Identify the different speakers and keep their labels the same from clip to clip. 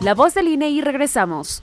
Speaker 1: La voz del INE y regresamos.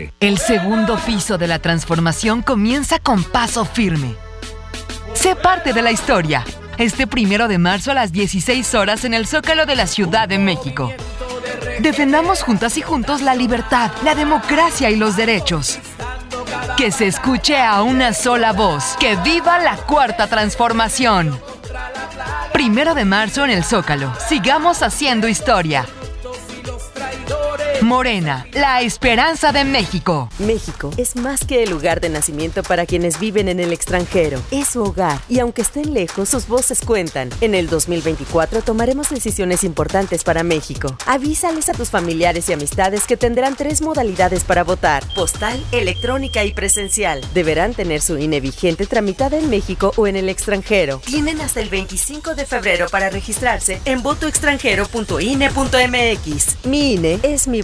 Speaker 2: El segundo piso de la transformación comienza con paso firme. Sé parte de la historia. Este primero de marzo a las 16 horas en el Zócalo de la Ciudad de México. Defendamos juntas y juntos la libertad, la democracia y los derechos. Que se escuche a una sola voz. Que viva la cuarta transformación. Primero de marzo en el Zócalo. Sigamos haciendo historia. Morena, la esperanza de México.
Speaker 3: México es más que el lugar de nacimiento para quienes viven en el extranjero. Es su hogar y aunque estén lejos, sus voces cuentan. En el 2024 tomaremos decisiones importantes para México. Avísales a tus familiares y amistades que tendrán tres modalidades para votar: postal, electrónica y presencial. Deberán tener su INE vigente tramitada en México o en el extranjero. Tienen hasta el 25 de febrero para registrarse en votoextranjero.ine.mx. Mi INE es mi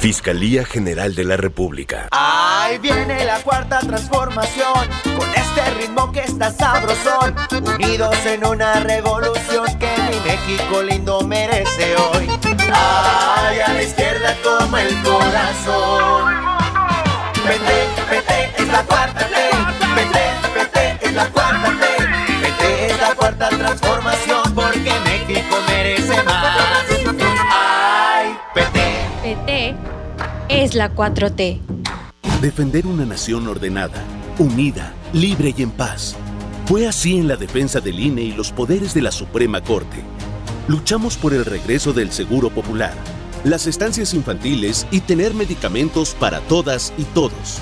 Speaker 4: Fiscalía General de la República.
Speaker 5: Ahí viene la cuarta transformación, con este ritmo que está sabrosón, unidos en una revolución que mi México lindo merece hoy. Ay, a la izquierda toma el corazón. Vete, vete, es la cuarta ley. Vete, vete, es la cuarta ley. Vete, es la cuarta transformación,
Speaker 6: es la 4T.
Speaker 7: Defender una nación ordenada, unida, libre y en paz. Fue así en la defensa del INE y los poderes de la Suprema Corte. Luchamos por el regreso del Seguro Popular, las estancias infantiles y tener medicamentos para todas y todos.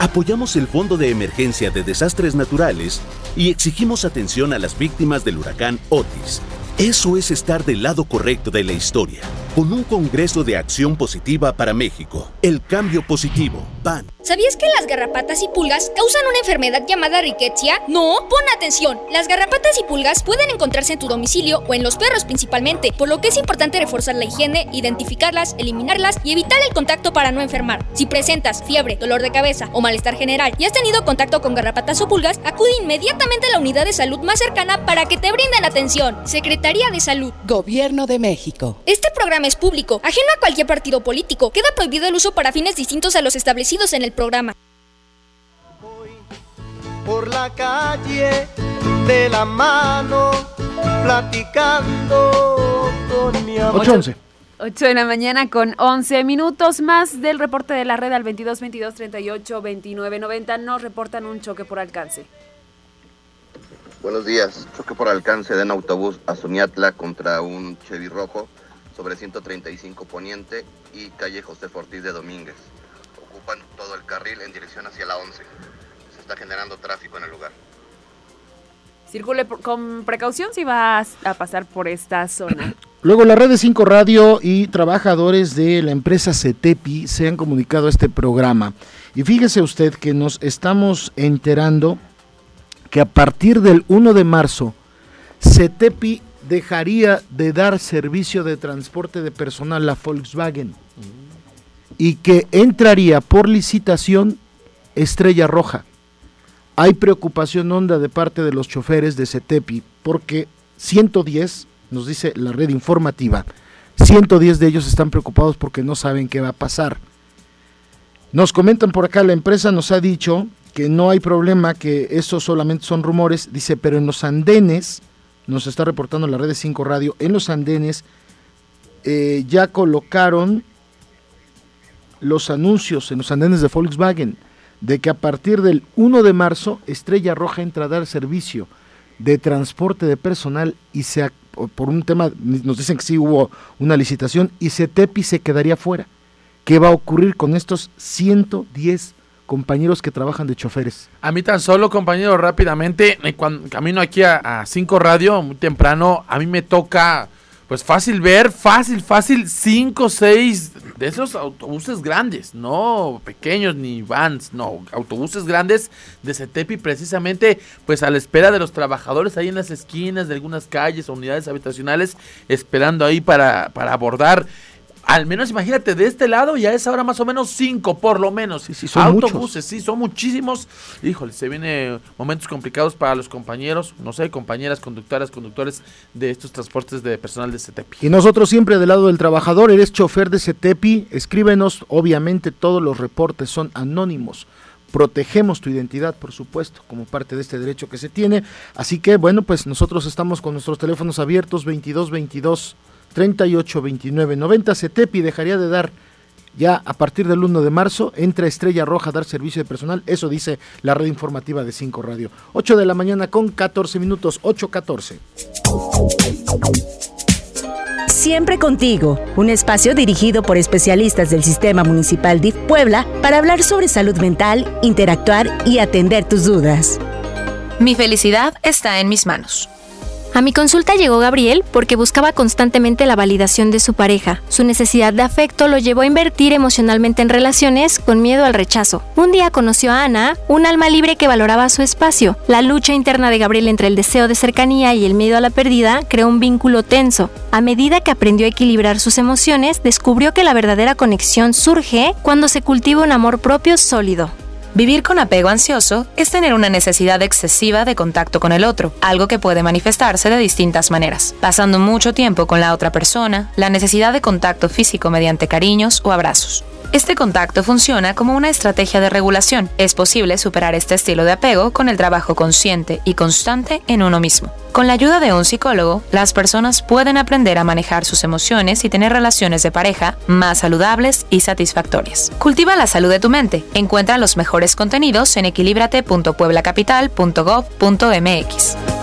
Speaker 7: Apoyamos el Fondo de Emergencia de Desastres Naturales y exigimos atención a las víctimas del huracán Otis. Eso es estar del lado correcto de la historia, con un Congreso de Acción Positiva para México. El cambio positivo. PAN.
Speaker 8: ¿Sabías que las garrapatas y pulgas causan una enfermedad llamada riquetia? No, pon atención. Las garrapatas y pulgas pueden encontrarse en tu domicilio o en los perros principalmente, por lo que es importante reforzar la higiene, identificarlas, eliminarlas y evitar el contacto para no enfermar. Si presentas fiebre, dolor de cabeza o malestar general y has tenido contacto con garrapatas o pulgas, acude inmediatamente a la unidad de salud más cercana para que te brinden atención. Secretaría de Salud.
Speaker 9: Gobierno de México.
Speaker 8: Este programa es público, ajeno a cualquier partido político. Queda prohibido el uso para fines distintos a los establecidos en el programa.
Speaker 5: Por la calle, de la mano, platicando con mi amor.
Speaker 1: 8-11. 8 de la mañana con 11 minutos más del reporte de la red al 22 22 38 29 90 nos reportan un choque por alcance.
Speaker 10: Buenos días. Choque por alcance de un autobús a Zuniatla contra un Chevy rojo sobre 135 Poniente y calle José Ortiz de Domínguez. Ocupan todo el carril en dirección hacia la 11. Se está generando tráfico en el lugar.
Speaker 1: Circule con precaución si va a, a pasar por esta zona.
Speaker 11: Luego la red de 5 Radio y trabajadores de la empresa CETEPI se han comunicado a este programa. Y fíjese usted que nos estamos enterando que a partir del 1 de marzo CETEPI dejaría de dar servicio de transporte de personal a Volkswagen y que entraría por licitación Estrella Roja. Hay preocupación honda de parte de los choferes de CETEPI porque 110, nos dice la red informativa, 110 de ellos están preocupados porque no saben qué va a pasar. Nos comentan por acá, la empresa nos ha dicho que no hay problema, que eso solamente son rumores, dice, pero en los andenes, nos está reportando la red de 5 Radio, en los andenes eh, ya colocaron los anuncios en los andenes de Volkswagen de que a partir del 1 de marzo Estrella Roja entra a dar servicio de transporte de personal y se por un tema nos dicen que sí hubo una licitación y CETEPI se quedaría fuera. ¿Qué va a ocurrir con estos 110 compañeros que trabajan de choferes?
Speaker 9: A mí tan solo, compañero, rápidamente, eh, cuando camino aquí a 5 Radio, muy temprano, a mí me toca pues fácil ver, fácil, fácil, cinco, seis de esos autobuses grandes, no pequeños ni vans, no, autobuses grandes de CETEPI precisamente pues a la espera de los trabajadores ahí en las esquinas de algunas calles o unidades habitacionales esperando ahí para, para abordar al menos imagínate, de este lado ya es ahora más o menos cinco, por lo menos.
Speaker 11: Sí, son
Speaker 9: Autobuses, sí, son muchísimos. Híjole, se vienen momentos complicados para los compañeros, no sé, compañeras, conductoras, conductores de estos transportes de personal de CETEPI.
Speaker 11: Y nosotros siempre del lado del trabajador, eres chofer de CETEPI, escríbenos, obviamente todos los reportes son anónimos protegemos tu identidad, por supuesto, como parte de este derecho que se tiene. Así que, bueno, pues nosotros estamos con nuestros teléfonos abiertos 22 22 38 29 90. CETEPI dejaría de dar ya a partir del 1 de marzo, entra Estrella Roja a dar servicio de personal. Eso dice la red informativa de 5 Radio. 8 de la mañana con 14 minutos, 8.14.
Speaker 12: Siempre contigo, un espacio dirigido por especialistas del Sistema Municipal DIF Puebla para hablar sobre salud mental, interactuar y atender tus dudas.
Speaker 13: Mi felicidad está en mis manos.
Speaker 14: A mi consulta llegó Gabriel porque buscaba constantemente la validación de su pareja. Su necesidad de afecto lo llevó a invertir emocionalmente en relaciones con miedo al rechazo. Un día conoció a Ana, un alma libre que valoraba su espacio. La lucha interna de Gabriel entre el deseo de cercanía y el miedo a la pérdida creó un vínculo tenso. A medida que aprendió a equilibrar sus emociones, descubrió que la verdadera conexión surge cuando se cultiva un amor propio sólido.
Speaker 13: Vivir con apego ansioso es tener una necesidad excesiva de contacto con el otro, algo que puede manifestarse de distintas maneras, pasando mucho tiempo con la otra persona, la necesidad de contacto físico mediante cariños o abrazos. Este contacto funciona como una estrategia de regulación. Es posible superar este estilo de apego con el trabajo consciente y constante en uno mismo. Con la ayuda de un psicólogo, las personas pueden aprender a manejar sus emociones y tener relaciones de pareja más saludables y satisfactorias. Cultiva la salud de tu mente. Encuentra los mejores contenidos en equilibrate.pueblacapital.gov.mx.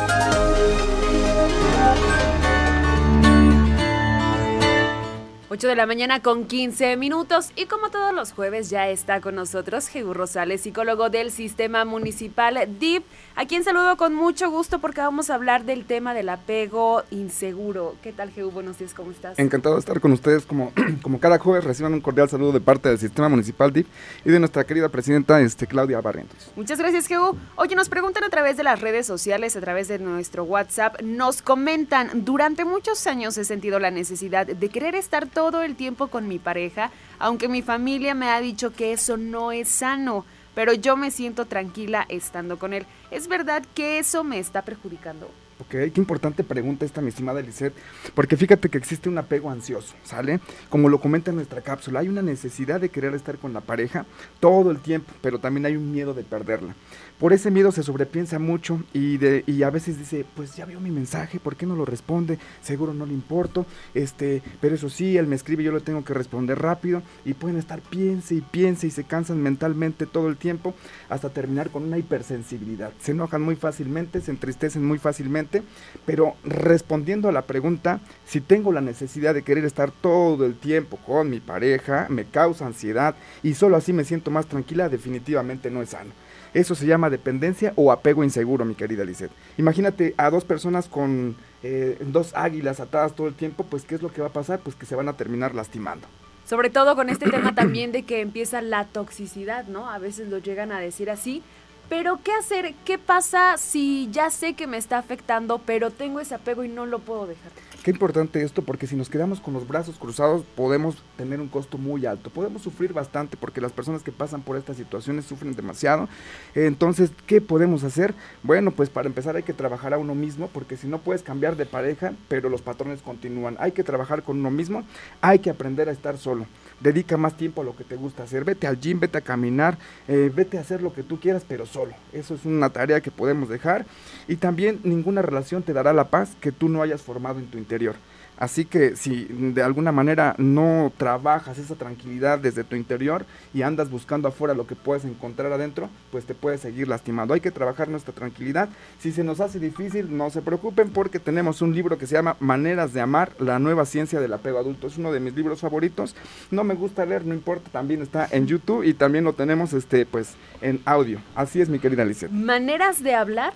Speaker 1: 8 de la mañana con 15 minutos. Y como todos los jueves ya está con nosotros Jehu Rosales, psicólogo del Sistema Municipal DIP, a quien saludo con mucho gusto porque vamos a hablar del tema del apego inseguro. ¿Qué tal Jehu? Buenos días, ¿cómo estás?
Speaker 15: Encantado de estar con ustedes como, como cada jueves. Reciban un cordial saludo de parte del Sistema Municipal DIP y de nuestra querida presidenta este, Claudia Barrientos.
Speaker 1: Muchas gracias Jehu. Oye, nos preguntan a través de las redes sociales, a través de nuestro WhatsApp, nos comentan, durante muchos años he sentido la necesidad de querer estar todo el tiempo con mi pareja, aunque mi familia me ha dicho que eso no es sano, pero yo me siento tranquila estando con él. ¿Es verdad que eso me está perjudicando?
Speaker 15: Ok, qué importante pregunta esta, mi estimada Lisette, porque fíjate que existe un apego ansioso, ¿sale? Como lo comenta en nuestra cápsula, hay una necesidad de querer estar con la pareja todo el tiempo, pero también hay un miedo de perderla por ese miedo se sobrepiensa mucho y, de, y a veces dice, pues ya vio mi mensaje, ¿por qué no lo responde? Seguro no le importo, este, pero eso sí, él me escribe, yo lo tengo que responder rápido y pueden estar piense y piense y se cansan mentalmente todo el tiempo hasta terminar con una hipersensibilidad. Se enojan muy fácilmente, se entristecen muy fácilmente, pero respondiendo a la pregunta, si tengo la necesidad de querer estar todo el tiempo con mi pareja, me causa ansiedad y solo así me siento más tranquila, definitivamente no es sano. Eso se llama dependencia o apego inseguro, mi querida Lizeth. Imagínate a dos personas con eh, dos águilas atadas todo el tiempo, pues ¿qué es lo que va a pasar? Pues que se van a terminar lastimando.
Speaker 1: Sobre todo con este tema también de que empieza la toxicidad, ¿no? A veces lo llegan a decir así. Pero ¿qué hacer? ¿Qué pasa si ya sé que me está afectando, pero tengo ese apego y no lo puedo dejar?
Speaker 15: Qué importante esto porque si nos quedamos con los brazos cruzados podemos tener un costo muy alto. Podemos sufrir bastante porque las personas que pasan por estas situaciones sufren demasiado. Entonces, ¿qué podemos hacer? Bueno, pues para empezar hay que trabajar a uno mismo porque si no puedes cambiar de pareja, pero los patrones continúan. Hay que trabajar con uno mismo, hay que aprender a estar solo. Dedica más tiempo a lo que te gusta hacer. Vete al gym, vete a caminar, eh, vete a hacer lo que tú quieras, pero solo. Eso es una tarea que podemos dejar. Y también ninguna relación te dará la paz que tú no hayas formado en tu interior. Así que si de alguna manera no trabajas esa tranquilidad desde tu interior y andas buscando afuera lo que puedes encontrar adentro, pues te puedes seguir lastimando. Hay que trabajar nuestra tranquilidad. Si se nos hace difícil, no se preocupen porque tenemos un libro que se llama Maneras de Amar, la nueva ciencia del apego adulto. Es uno de mis libros favoritos. No me gusta leer, no importa, también está en YouTube y también lo tenemos este pues en audio. Así es, mi querida Lizeth.
Speaker 1: ¿Maneras de hablar?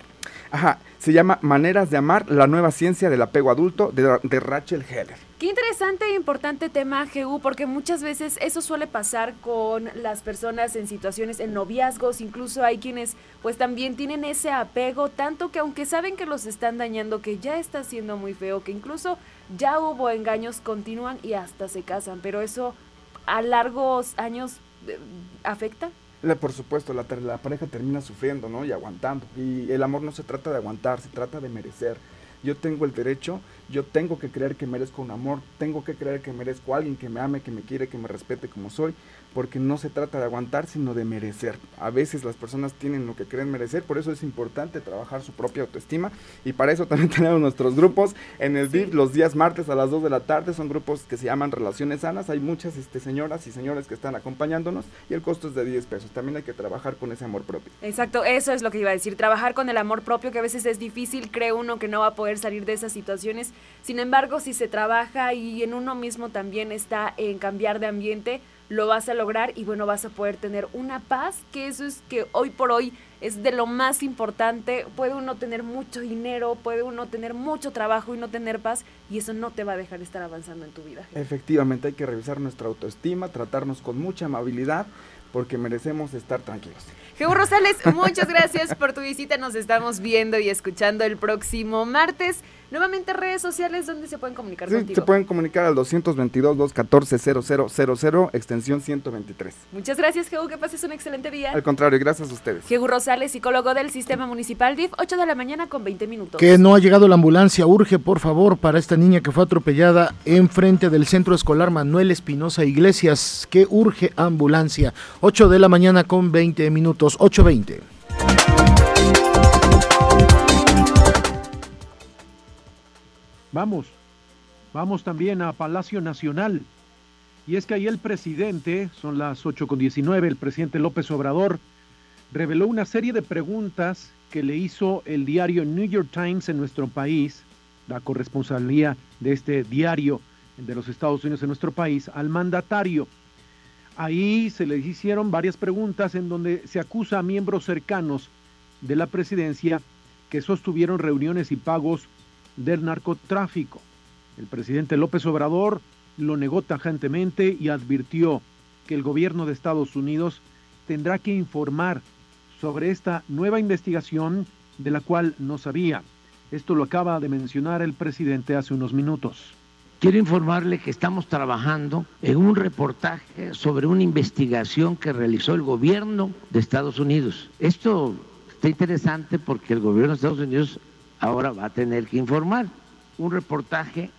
Speaker 15: Ajá, se llama Maneras de Amar, la nueva ciencia del apego adulto de, Rachel Heller.
Speaker 1: Qué interesante e importante tema, GU, porque muchas veces eso suele pasar con las personas en situaciones, en noviazgos, incluso hay quienes pues también tienen ese apego, tanto que aunque saben que los están dañando, que ya está siendo muy feo, que incluso ya hubo engaños, continúan y hasta se casan, pero eso a largos años eh, afecta.
Speaker 15: Por supuesto, la, la, pareja termina sufriendo, ¿no? Y aguantando. Y el amor no se trata de aguantar, se trata de merecer. Yo tengo el derecho, yo tengo que creer que merezco un amor, tengo que creer que merezco a alguien que me ame, que me quiere, que me respete como soy, porque no se trata de aguantar, sino de merecer. A veces las personas tienen lo que creen merecer, por eso es importante trabajar su propia autoestima y para eso también tenemos nuestros grupos en el DIF los días martes a las 2 de la tarde, son grupos que se llaman Relaciones Sanas, hay muchas este, señoras y señores que están acompañándonos y el costo es de 10 pesos, también hay que trabajar con ese amor propio.
Speaker 1: Exacto, eso es lo que iba a decir, trabajar con el amor propio que a veces es difícil, cree uno que no va a poder salir de esas situaciones, sin embargo si se trabaja y en uno mismo también está en cambiar de ambiente, lo vas a lograr y bueno, vas a poder tener una paz, que eso es que hoy por hoy es de lo más importante. Puede uno tener mucho dinero, puede uno tener mucho trabajo y no tener paz y eso no te va a dejar estar avanzando en tu vida.
Speaker 15: Efectivamente, hay que revisar nuestra autoestima, tratarnos con mucha amabilidad porque merecemos estar tranquilos.
Speaker 1: Jehu Rosales, muchas gracias por tu visita. Nos estamos viendo y escuchando el próximo martes. Nuevamente redes sociales donde se pueden comunicar
Speaker 15: sí,
Speaker 1: contigo.
Speaker 15: Se pueden comunicar al 222-214-0000, extensión 123.
Speaker 1: Muchas gracias, Jehu. Que pases un excelente día.
Speaker 15: Al contrario, gracias a ustedes.
Speaker 1: Jehu Rosales, psicólogo del Sistema Municipal DIF, 8 de la mañana con 20 minutos.
Speaker 11: Que no ha llegado la ambulancia. Urge, por favor, para esta niña que fue atropellada enfrente del Centro Escolar Manuel Espinosa Iglesias. Que urge ambulancia. 8 de la mañana con 20 minutos. 8.20.
Speaker 16: Vamos, vamos también a Palacio Nacional. Y es que ahí el presidente, son las 8.19, el presidente López Obrador reveló una serie de preguntas que le hizo el diario New York Times en nuestro país, la corresponsalía de este diario de los Estados Unidos en nuestro país, al mandatario. Ahí se le hicieron varias preguntas en donde se acusa a miembros cercanos de la presidencia que sostuvieron reuniones y pagos del narcotráfico. El presidente López Obrador lo negó tajantemente y advirtió que el gobierno de Estados Unidos tendrá que informar sobre esta nueva investigación de la cual no sabía. Esto lo acaba de mencionar el presidente hace unos minutos.
Speaker 17: Quiero informarle que estamos trabajando en un reportaje sobre una investigación que realizó el gobierno de Estados Unidos. Esto está interesante porque el gobierno de Estados Unidos ahora va a tener que informar un reportaje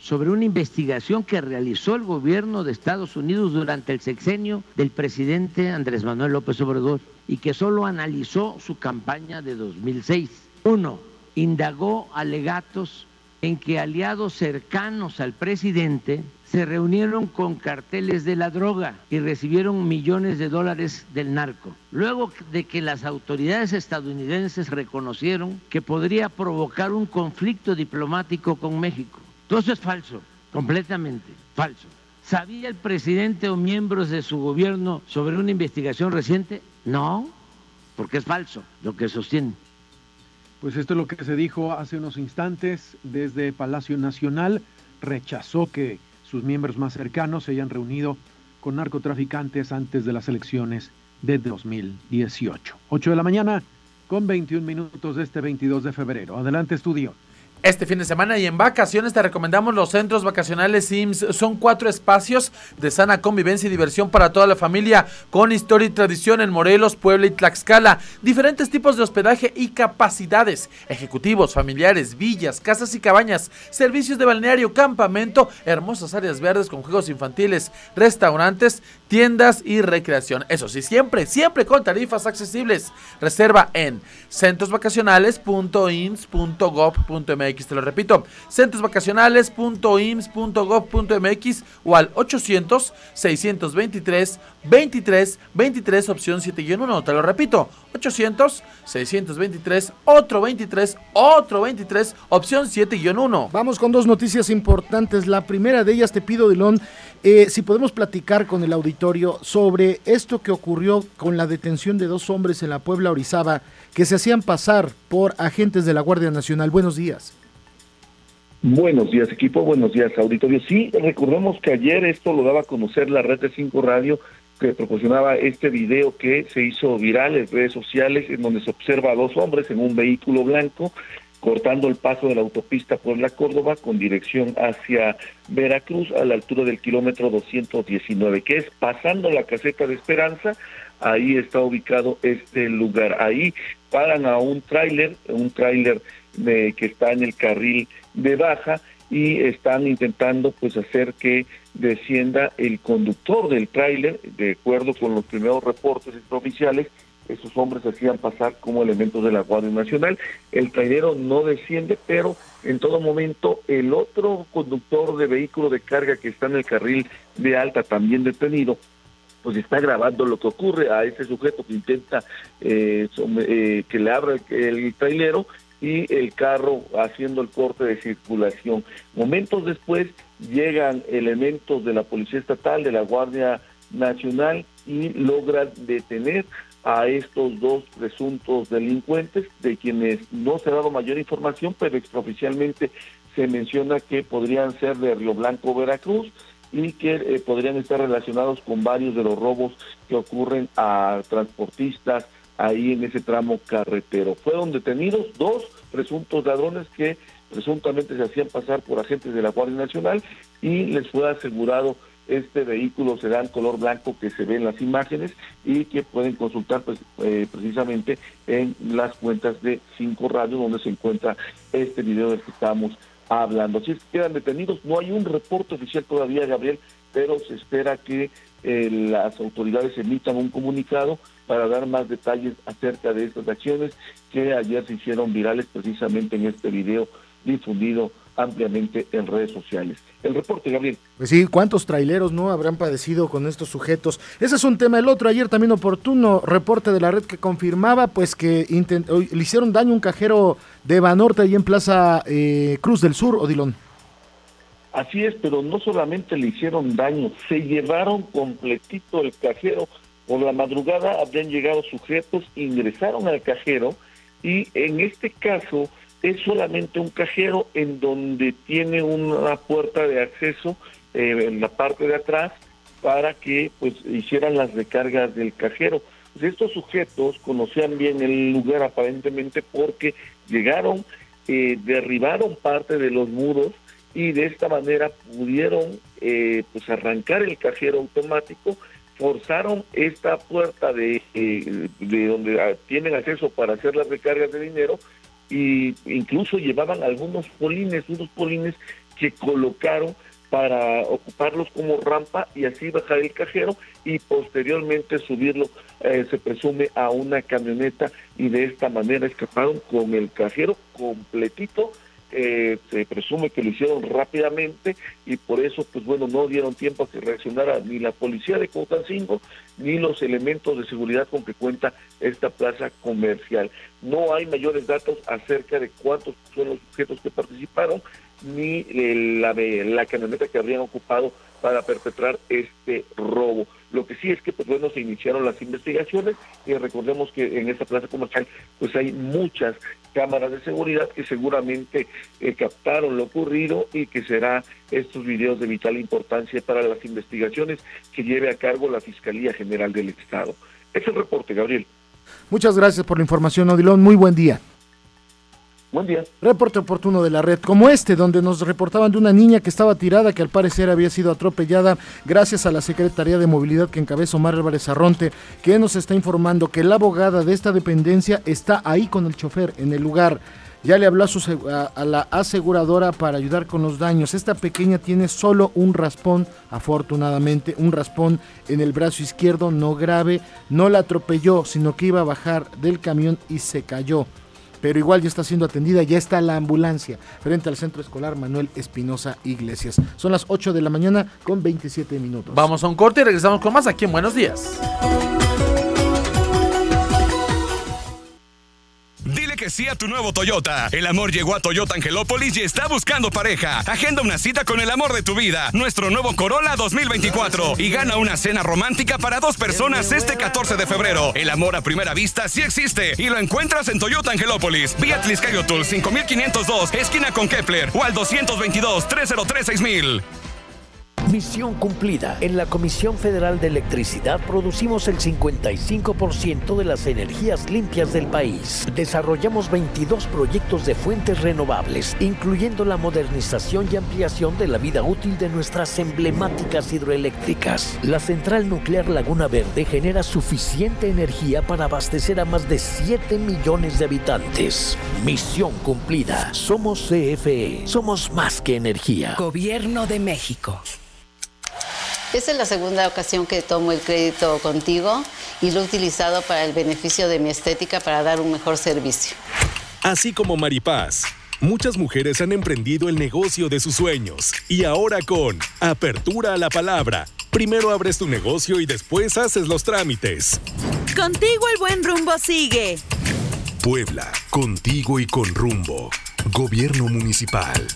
Speaker 17: sobre una investigación que realizó el gobierno de Estados Unidos durante el sexenio del presidente Andrés Manuel López Obrador y que solo analizó su campaña de 2006. Uno, indagó alegatos en que aliados cercanos al presidente se reunieron con carteles de la droga y recibieron millones de dólares del narco. Luego de que las autoridades estadounidenses reconocieron que podría provocar un conflicto diplomático con México. Todo eso es falso, completamente falso. ¿Sabía el presidente o miembros de su gobierno sobre una investigación reciente? No, porque es falso lo que sostiene.
Speaker 16: Pues esto es lo que se dijo hace unos instantes desde Palacio Nacional. Rechazó que sus miembros más cercanos se hayan reunido con narcotraficantes antes de las elecciones de 2018. 8 de la mañana con 21 minutos de este 22 de febrero. Adelante, estudio.
Speaker 9: Este fin de semana y en vacaciones te recomendamos los centros vacacionales Sims. Son cuatro espacios de sana convivencia y diversión para toda la familia, con historia y tradición en Morelos, Puebla y Tlaxcala. Diferentes tipos de hospedaje y capacidades. Ejecutivos, familiares, villas, casas y cabañas, servicios de balneario, campamento, hermosas áreas verdes con juegos infantiles, restaurantes, tiendas y recreación. Eso sí, siempre, siempre con tarifas accesibles. Reserva en centrosvacacionales.ins.gov.mx te lo repito, centrosvacacionales.ims.gov.mx o al 800 623 23 23 opción 7 1. Te lo repito, 800 623 otro 23 otro 23 opción 7 1.
Speaker 11: Vamos con dos noticias importantes. La primera de ellas te pido, Dilón, eh, si podemos platicar con el auditorio sobre esto que ocurrió con la detención de dos hombres en la Puebla Orizaba que se hacían pasar por agentes de la Guardia Nacional. Buenos días.
Speaker 18: Buenos días, equipo. Buenos días, auditorio. Sí, recordemos que ayer esto lo daba a conocer la red de 5 Radio, que proporcionaba este video que se hizo viral en redes sociales, en donde se observa a dos hombres en un vehículo blanco cortando el paso de la autopista Puebla-Córdoba con dirección hacia Veracruz a la altura del kilómetro 219, que es pasando la caseta de Esperanza, ahí está ubicado este lugar. Ahí paran a un tráiler, un tráiler que está en el carril de baja y están intentando pues hacer que descienda el conductor del tráiler, de acuerdo con los primeros reportes oficiales, esos hombres hacían pasar como elementos de la Guardia Nacional. El trailero no desciende, pero en todo momento el otro conductor de vehículo de carga que está en el carril de alta, también detenido, pues está grabando lo que ocurre a ese sujeto que intenta eh, eh, que le abra el, el trailero y el carro haciendo el corte de circulación. Momentos después llegan elementos de la Policía Estatal, de la Guardia Nacional y logran detener a estos dos presuntos delincuentes, de quienes no se ha dado mayor información, pero extraoficialmente se menciona que podrían ser de Río Blanco, Veracruz, y que eh, podrían estar relacionados con varios de los robos que ocurren a transportistas, ahí en ese tramo carretero. Fueron detenidos dos presuntos ladrones que presuntamente se hacían pasar por agentes de la Guardia Nacional y les fue asegurado este vehículo sedán color blanco que se ve en las imágenes y que pueden consultar pues, eh, precisamente en las cuentas de Cinco Radio donde se encuentra este video del que estamos hablando. Si es que quedan detenidos, no hay un reporte oficial todavía, Gabriel, pero se espera que eh, las autoridades emitan un comunicado para dar más detalles acerca de estas acciones que ayer se hicieron virales precisamente en este video difundido ampliamente en redes sociales. El reporte, Gabriel.
Speaker 11: Pues sí, ¿cuántos traileros no habrán padecido con estos sujetos? Ese es un tema. El otro, ayer también oportuno reporte de la red que confirmaba pues que le hicieron daño a un cajero de Banorte ahí en Plaza eh, Cruz del Sur, Odilón.
Speaker 18: Así es, pero no solamente le hicieron daño, se llevaron completito el cajero. Por la madrugada habían llegado sujetos, ingresaron al cajero y en este caso es solamente un cajero en donde tiene una puerta de acceso eh, en la parte de atrás para que pues hicieran las recargas del cajero. Pues, estos sujetos conocían bien el lugar aparentemente porque llegaron, eh, derribaron parte de los muros y de esta manera pudieron eh, pues arrancar el cajero automático forzaron esta puerta de, de donde ah, tienen acceso para hacer las recargas de dinero y incluso llevaban algunos polines, unos polines que colocaron para ocuparlos como rampa y así bajar el cajero y posteriormente subirlo, eh, se presume, a una camioneta y de esta manera escaparon con el cajero completito eh, se presume que lo hicieron rápidamente y por eso, pues bueno, no dieron tiempo a que reaccionara ni la policía de Cotancingo ni los elementos de seguridad con que cuenta esta plaza comercial. No hay mayores datos acerca de cuántos son los sujetos que participaron ni la, la camioneta que habrían ocupado para perpetrar este robo. Lo que sí es que, pues bueno, se iniciaron las investigaciones y recordemos que en esta plaza comercial, pues hay muchas cámaras de seguridad que seguramente eh, captaron lo ocurrido y que será estos videos de vital importancia para las investigaciones que lleve a cargo la Fiscalía General del Estado. Es el reporte, Gabriel.
Speaker 11: Muchas gracias por la información, Odilón. Muy buen día.
Speaker 18: Buen día.
Speaker 11: Reporte oportuno de la red, como este, donde nos reportaban de una niña que estaba tirada, que al parecer había sido atropellada gracias a la Secretaría de Movilidad que encabeza Omar Álvarez Arronte, que nos está informando que la abogada de esta dependencia está ahí con el chofer en el lugar. Ya le habló a, su, a, a la aseguradora para ayudar con los daños. Esta pequeña tiene solo un raspón, afortunadamente, un raspón en el brazo izquierdo, no grave. No la atropelló, sino que iba a bajar del camión y se cayó pero igual ya está siendo atendida, ya está la ambulancia frente al Centro Escolar Manuel Espinosa Iglesias. Son las 8 de la mañana con 27 minutos.
Speaker 9: Vamos a un corte y regresamos con más aquí en Buenos Días.
Speaker 19: Que sí a tu nuevo Toyota. El amor llegó a Toyota Angelópolis y está buscando pareja. Agenda una cita con el amor de tu vida. Nuestro nuevo Corolla 2024. Y gana una cena romántica para dos personas este 14 de febrero. El amor a primera vista sí existe. Y lo encuentras en Toyota Angelópolis. Vía Tliscayotul 5502, esquina con Kepler. O al 222-303-6000.
Speaker 20: Misión cumplida. En la Comisión Federal de Electricidad producimos el 55% de las energías limpias del país. Desarrollamos 22 proyectos de fuentes renovables, incluyendo la modernización y ampliación de la vida útil de nuestras emblemáticas hidroeléctricas. La central nuclear Laguna Verde genera suficiente energía para abastecer a más de 7 millones de habitantes. Misión cumplida. Somos CFE. Somos más que energía.
Speaker 21: Gobierno de México.
Speaker 22: Esta es la segunda ocasión que tomo el crédito contigo y lo he utilizado para el beneficio de mi estética para dar un mejor servicio.
Speaker 19: Así como Maripaz, muchas mujeres han emprendido el negocio de sus sueños y ahora con Apertura a la Palabra. Primero abres tu negocio y después haces los trámites.
Speaker 21: Contigo el buen rumbo sigue.
Speaker 19: Puebla, contigo y con rumbo. Gobierno Municipal.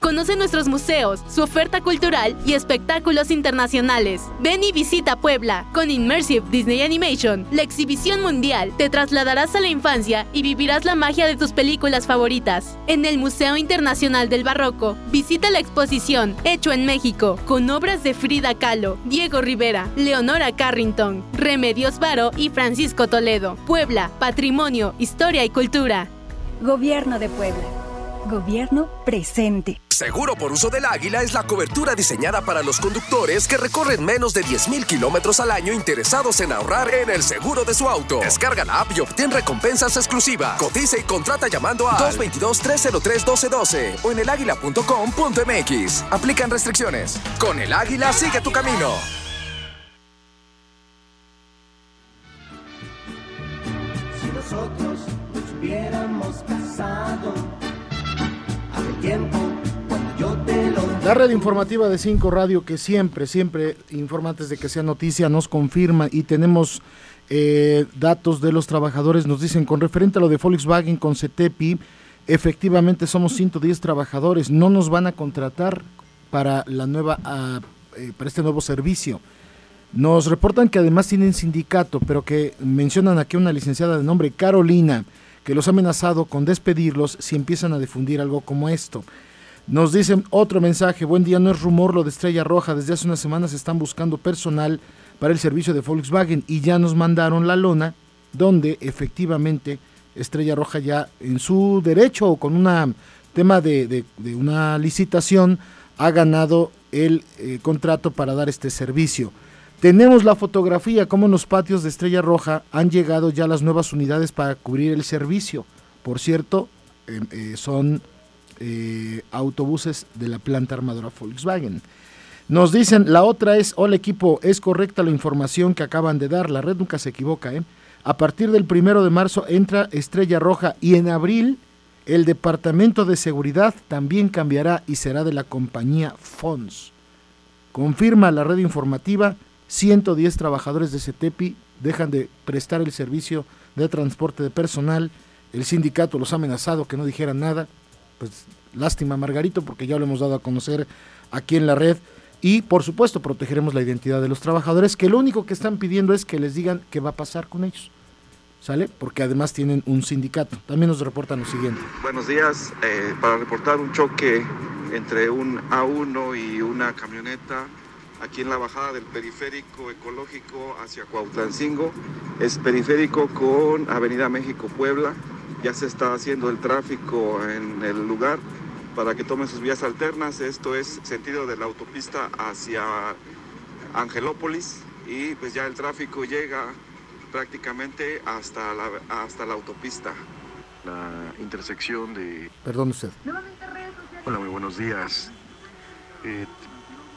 Speaker 23: Conoce nuestros museos, su oferta cultural y espectáculos internacionales. Ven y visita Puebla. Con Immersive Disney Animation, la exhibición mundial, te trasladarás a la infancia y vivirás la magia de tus películas favoritas. En el Museo Internacional del Barroco, visita la exposición Hecho en México, con obras de Frida Kahlo, Diego Rivera, Leonora Carrington, Remedios Varo y Francisco Toledo. Puebla, Patrimonio, Historia y Cultura.
Speaker 24: Gobierno de Puebla. Gobierno presente.
Speaker 25: Seguro por uso del águila es la cobertura diseñada para los conductores que recorren menos de 10.000 kilómetros al año interesados en ahorrar en el seguro de su auto. Descarga la app y obtén recompensas exclusivas. Cotiza y contrata llamando a 222-303-1212 o en elaguila.com.mx. Aplican restricciones. Con el águila sigue tu camino.
Speaker 5: Si nosotros nos hubiéramos casado tiempo, cuando yo te lo
Speaker 11: La red informativa de 5 Radio que siempre, siempre informa antes de que sea noticia, nos confirma y tenemos eh, datos de los trabajadores, nos dicen con referente a lo de Volkswagen con CETEPI, efectivamente somos 110 trabajadores, no nos van a contratar para la nueva ah, eh, para este nuevo servicio. Nos reportan que además tienen sindicato, pero que mencionan aquí una licenciada de nombre Carolina, que los ha amenazado con despedirlos si empiezan a difundir algo como esto. Nos dicen otro mensaje, buen día, no es rumor lo de Estrella Roja, desde hace unas semanas están buscando personal para el servicio de Volkswagen y ya nos mandaron la lona donde efectivamente Estrella Roja ya en su derecho o con un tema de, una licitación ha ganado el eh, contrato para dar este servicio. Tenemos la fotografía como en los patios de Estrella Roja han llegado ya las nuevas unidades para cubrir el servicio. Por cierto, eh, son eh, autobuses de la planta armadora Volkswagen. Nos dicen, la otra es, hola equipo, es correcta la información que acaban de dar, la red nunca se equivoca, ¿eh? A partir del primero de marzo entra Estrella Roja y en abril el Departamento de Seguridad también cambiará y será de la compañía FONS. Confirma la red informativa, 110 trabajadores de CETEPI dejan de prestar el servicio de transporte de personal, el sindicato los ha amenazado que no dijeran nada, pues lástima Margarito porque ya lo hemos dado a conocer aquí en la red y por supuesto protegeremos la identidad de los trabajadores que lo único que están pidiendo es que les digan qué va a pasar con ellos. ¿Sale? Porque además tienen un sindicato. También nos reportan lo siguiente.
Speaker 26: Buenos días. Eh, para reportar un choque entre un A1 y una camioneta
Speaker 27: aquí en la bajada del periférico ecológico hacia Cuautlancingo. Es periférico con Avenida México-Puebla. Ya se está haciendo el tráfico en el lugar para que tomen sus vías alternas. Esto es sentido de la autopista hacia Angelópolis y pues ya el tráfico llega prácticamente hasta la, hasta la autopista.
Speaker 28: La intersección de...
Speaker 11: Perdón usted.
Speaker 28: Hola, muy buenos días. Eh,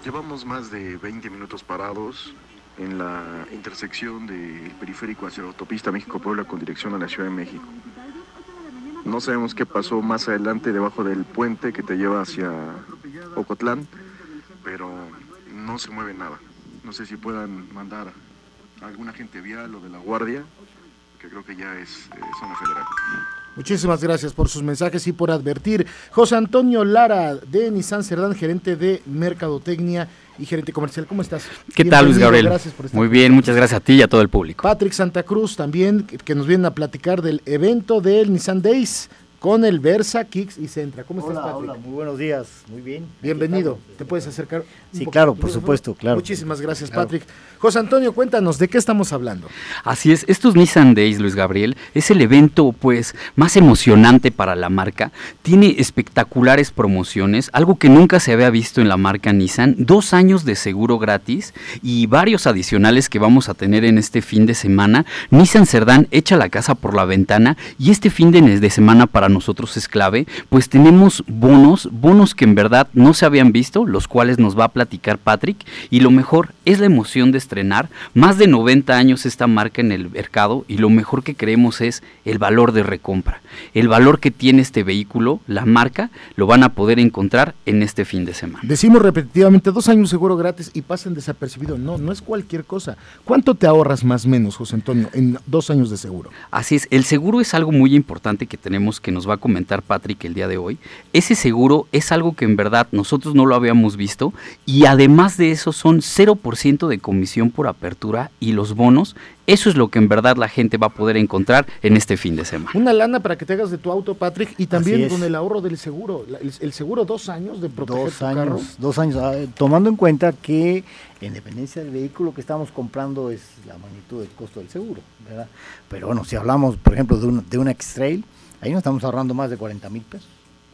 Speaker 28: llevamos más de 20 minutos parados en la intersección del periférico hacia la autopista México-Puebla con dirección a la Ciudad de México. No sabemos qué pasó más adelante debajo del puente que te lleva hacia Ocotlán, pero no se mueve nada. No sé si puedan mandar a alguna gente vial o de la guardia, que creo que ya es eh, zona federal.
Speaker 11: Muchísimas gracias por sus mensajes y por advertir. José Antonio Lara de Nissan Cerdán, gerente de Mercadotecnia y gerente comercial. ¿Cómo estás?
Speaker 29: ¿Qué tal, Luis Gabriel?
Speaker 11: Gracias por estar
Speaker 29: Muy bien, muchas gracias a ti y a todo el público.
Speaker 11: Patrick Santa Cruz también, que- que nos vienen a platicar del evento del Nissan Days con el Versa, Kicks y Centra. ¿Cómo estás, Patrick?
Speaker 30: hola, muy buenos días, muy bien.
Speaker 11: Bienvenido. ¿Te puedes acercar?
Speaker 30: Sí, claro, por supuesto, claro.
Speaker 11: Muchísimas gracias,
Speaker 30: Claro.
Speaker 11: Patrick. José Antonio, cuéntanos, ¿de qué estamos hablando?
Speaker 29: Así es, estos Nissan Days, Luis Gabriel, es el evento pues más emocionante para la marca. Tiene espectaculares promociones, algo que nunca se había visto en la marca Nissan, dos años de seguro gratis y varios adicionales que vamos a tener en este fin de semana. Nissan Cerdán echa la casa por la ventana y este fin de, de semana para nosotros es clave, pues tenemos bonos, bonos que en verdad no se habían visto, los cuales nos va a platicar Patrick y lo mejor es la emoción de estrenar más de 90 años esta marca en el mercado y lo mejor que creemos es el valor de recompra. El valor que tiene este vehículo, la marca, lo van a poder encontrar en este fin de semana.
Speaker 11: Decimos repetitivamente dos años seguro gratis y pasen desapercibido. No, no es cualquier cosa. ¿Cuánto te ahorras más o menos, José Antonio, en dos años de seguro?
Speaker 29: Así es, el seguro es algo muy importante que tenemos que nos va a comentar Patrick el día de hoy. Ese seguro es algo que en verdad nosotros no lo habíamos visto y además de eso son 0% de comisión por apertura y los bonos, eso es lo que en verdad la gente va a poder encontrar en este fin de semana.
Speaker 11: Una lana para que te hagas de tu auto, Patrick, y también con el ahorro del seguro. El, el seguro dos años de proteger
Speaker 30: Dos
Speaker 11: tu
Speaker 30: años,
Speaker 11: carro.
Speaker 30: dos años, ah, tomando en cuenta que en dependencia del vehículo que estamos comprando es la magnitud del costo del seguro, ¿verdad? Pero bueno, si hablamos, por ejemplo, de un, de una X-Trail, ahí nos estamos ahorrando más de 40 mil pesos.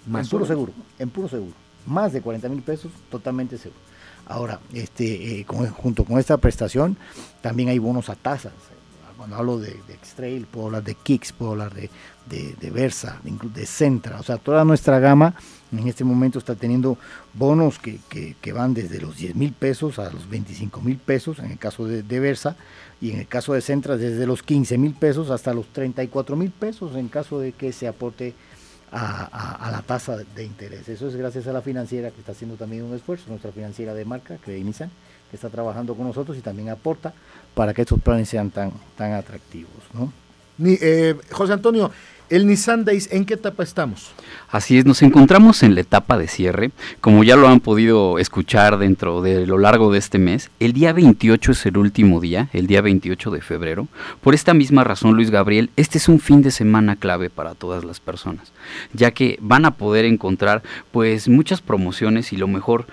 Speaker 11: Más
Speaker 30: en puro seguro, en puro seguro. Más de 40 mil pesos, totalmente seguro. Ahora, este, eh, con- junto con esta prestación, también hay bonos a tasas. Cuando hablo de, de X-Trail, puedo hablar de Kicks, puedo hablar de, de, de Versa, de, de Centra. O sea, toda nuestra gama en este momento está teniendo bonos que, que- que van desde los 10 mil pesos a los 25 mil pesos, en el caso de, de Versa, y en el caso de Centra, desde los 15 mil pesos hasta los 34 mil pesos, en caso de que se aporte a, a- la tasa de interés. Eso es gracias a la financiera que está haciendo también un esfuerzo, nuestra financiera de marca, Credit Nissan, que está trabajando con nosotros y también aporta para que estos planes sean tan, tan atractivos. ¿no?
Speaker 11: Eh, José Antonio, el Nissan Days, ¿en qué etapa estamos?
Speaker 29: Así es, nos encontramos en la etapa de cierre. Como ya lo han podido escuchar dentro de lo largo de este mes, el día 28 es el último día, el día 28 de febrero. Por esta misma razón, Luis Gabriel, este es un fin de semana clave para todas las personas, ya que van a poder encontrar pues muchas promociones y lo mejor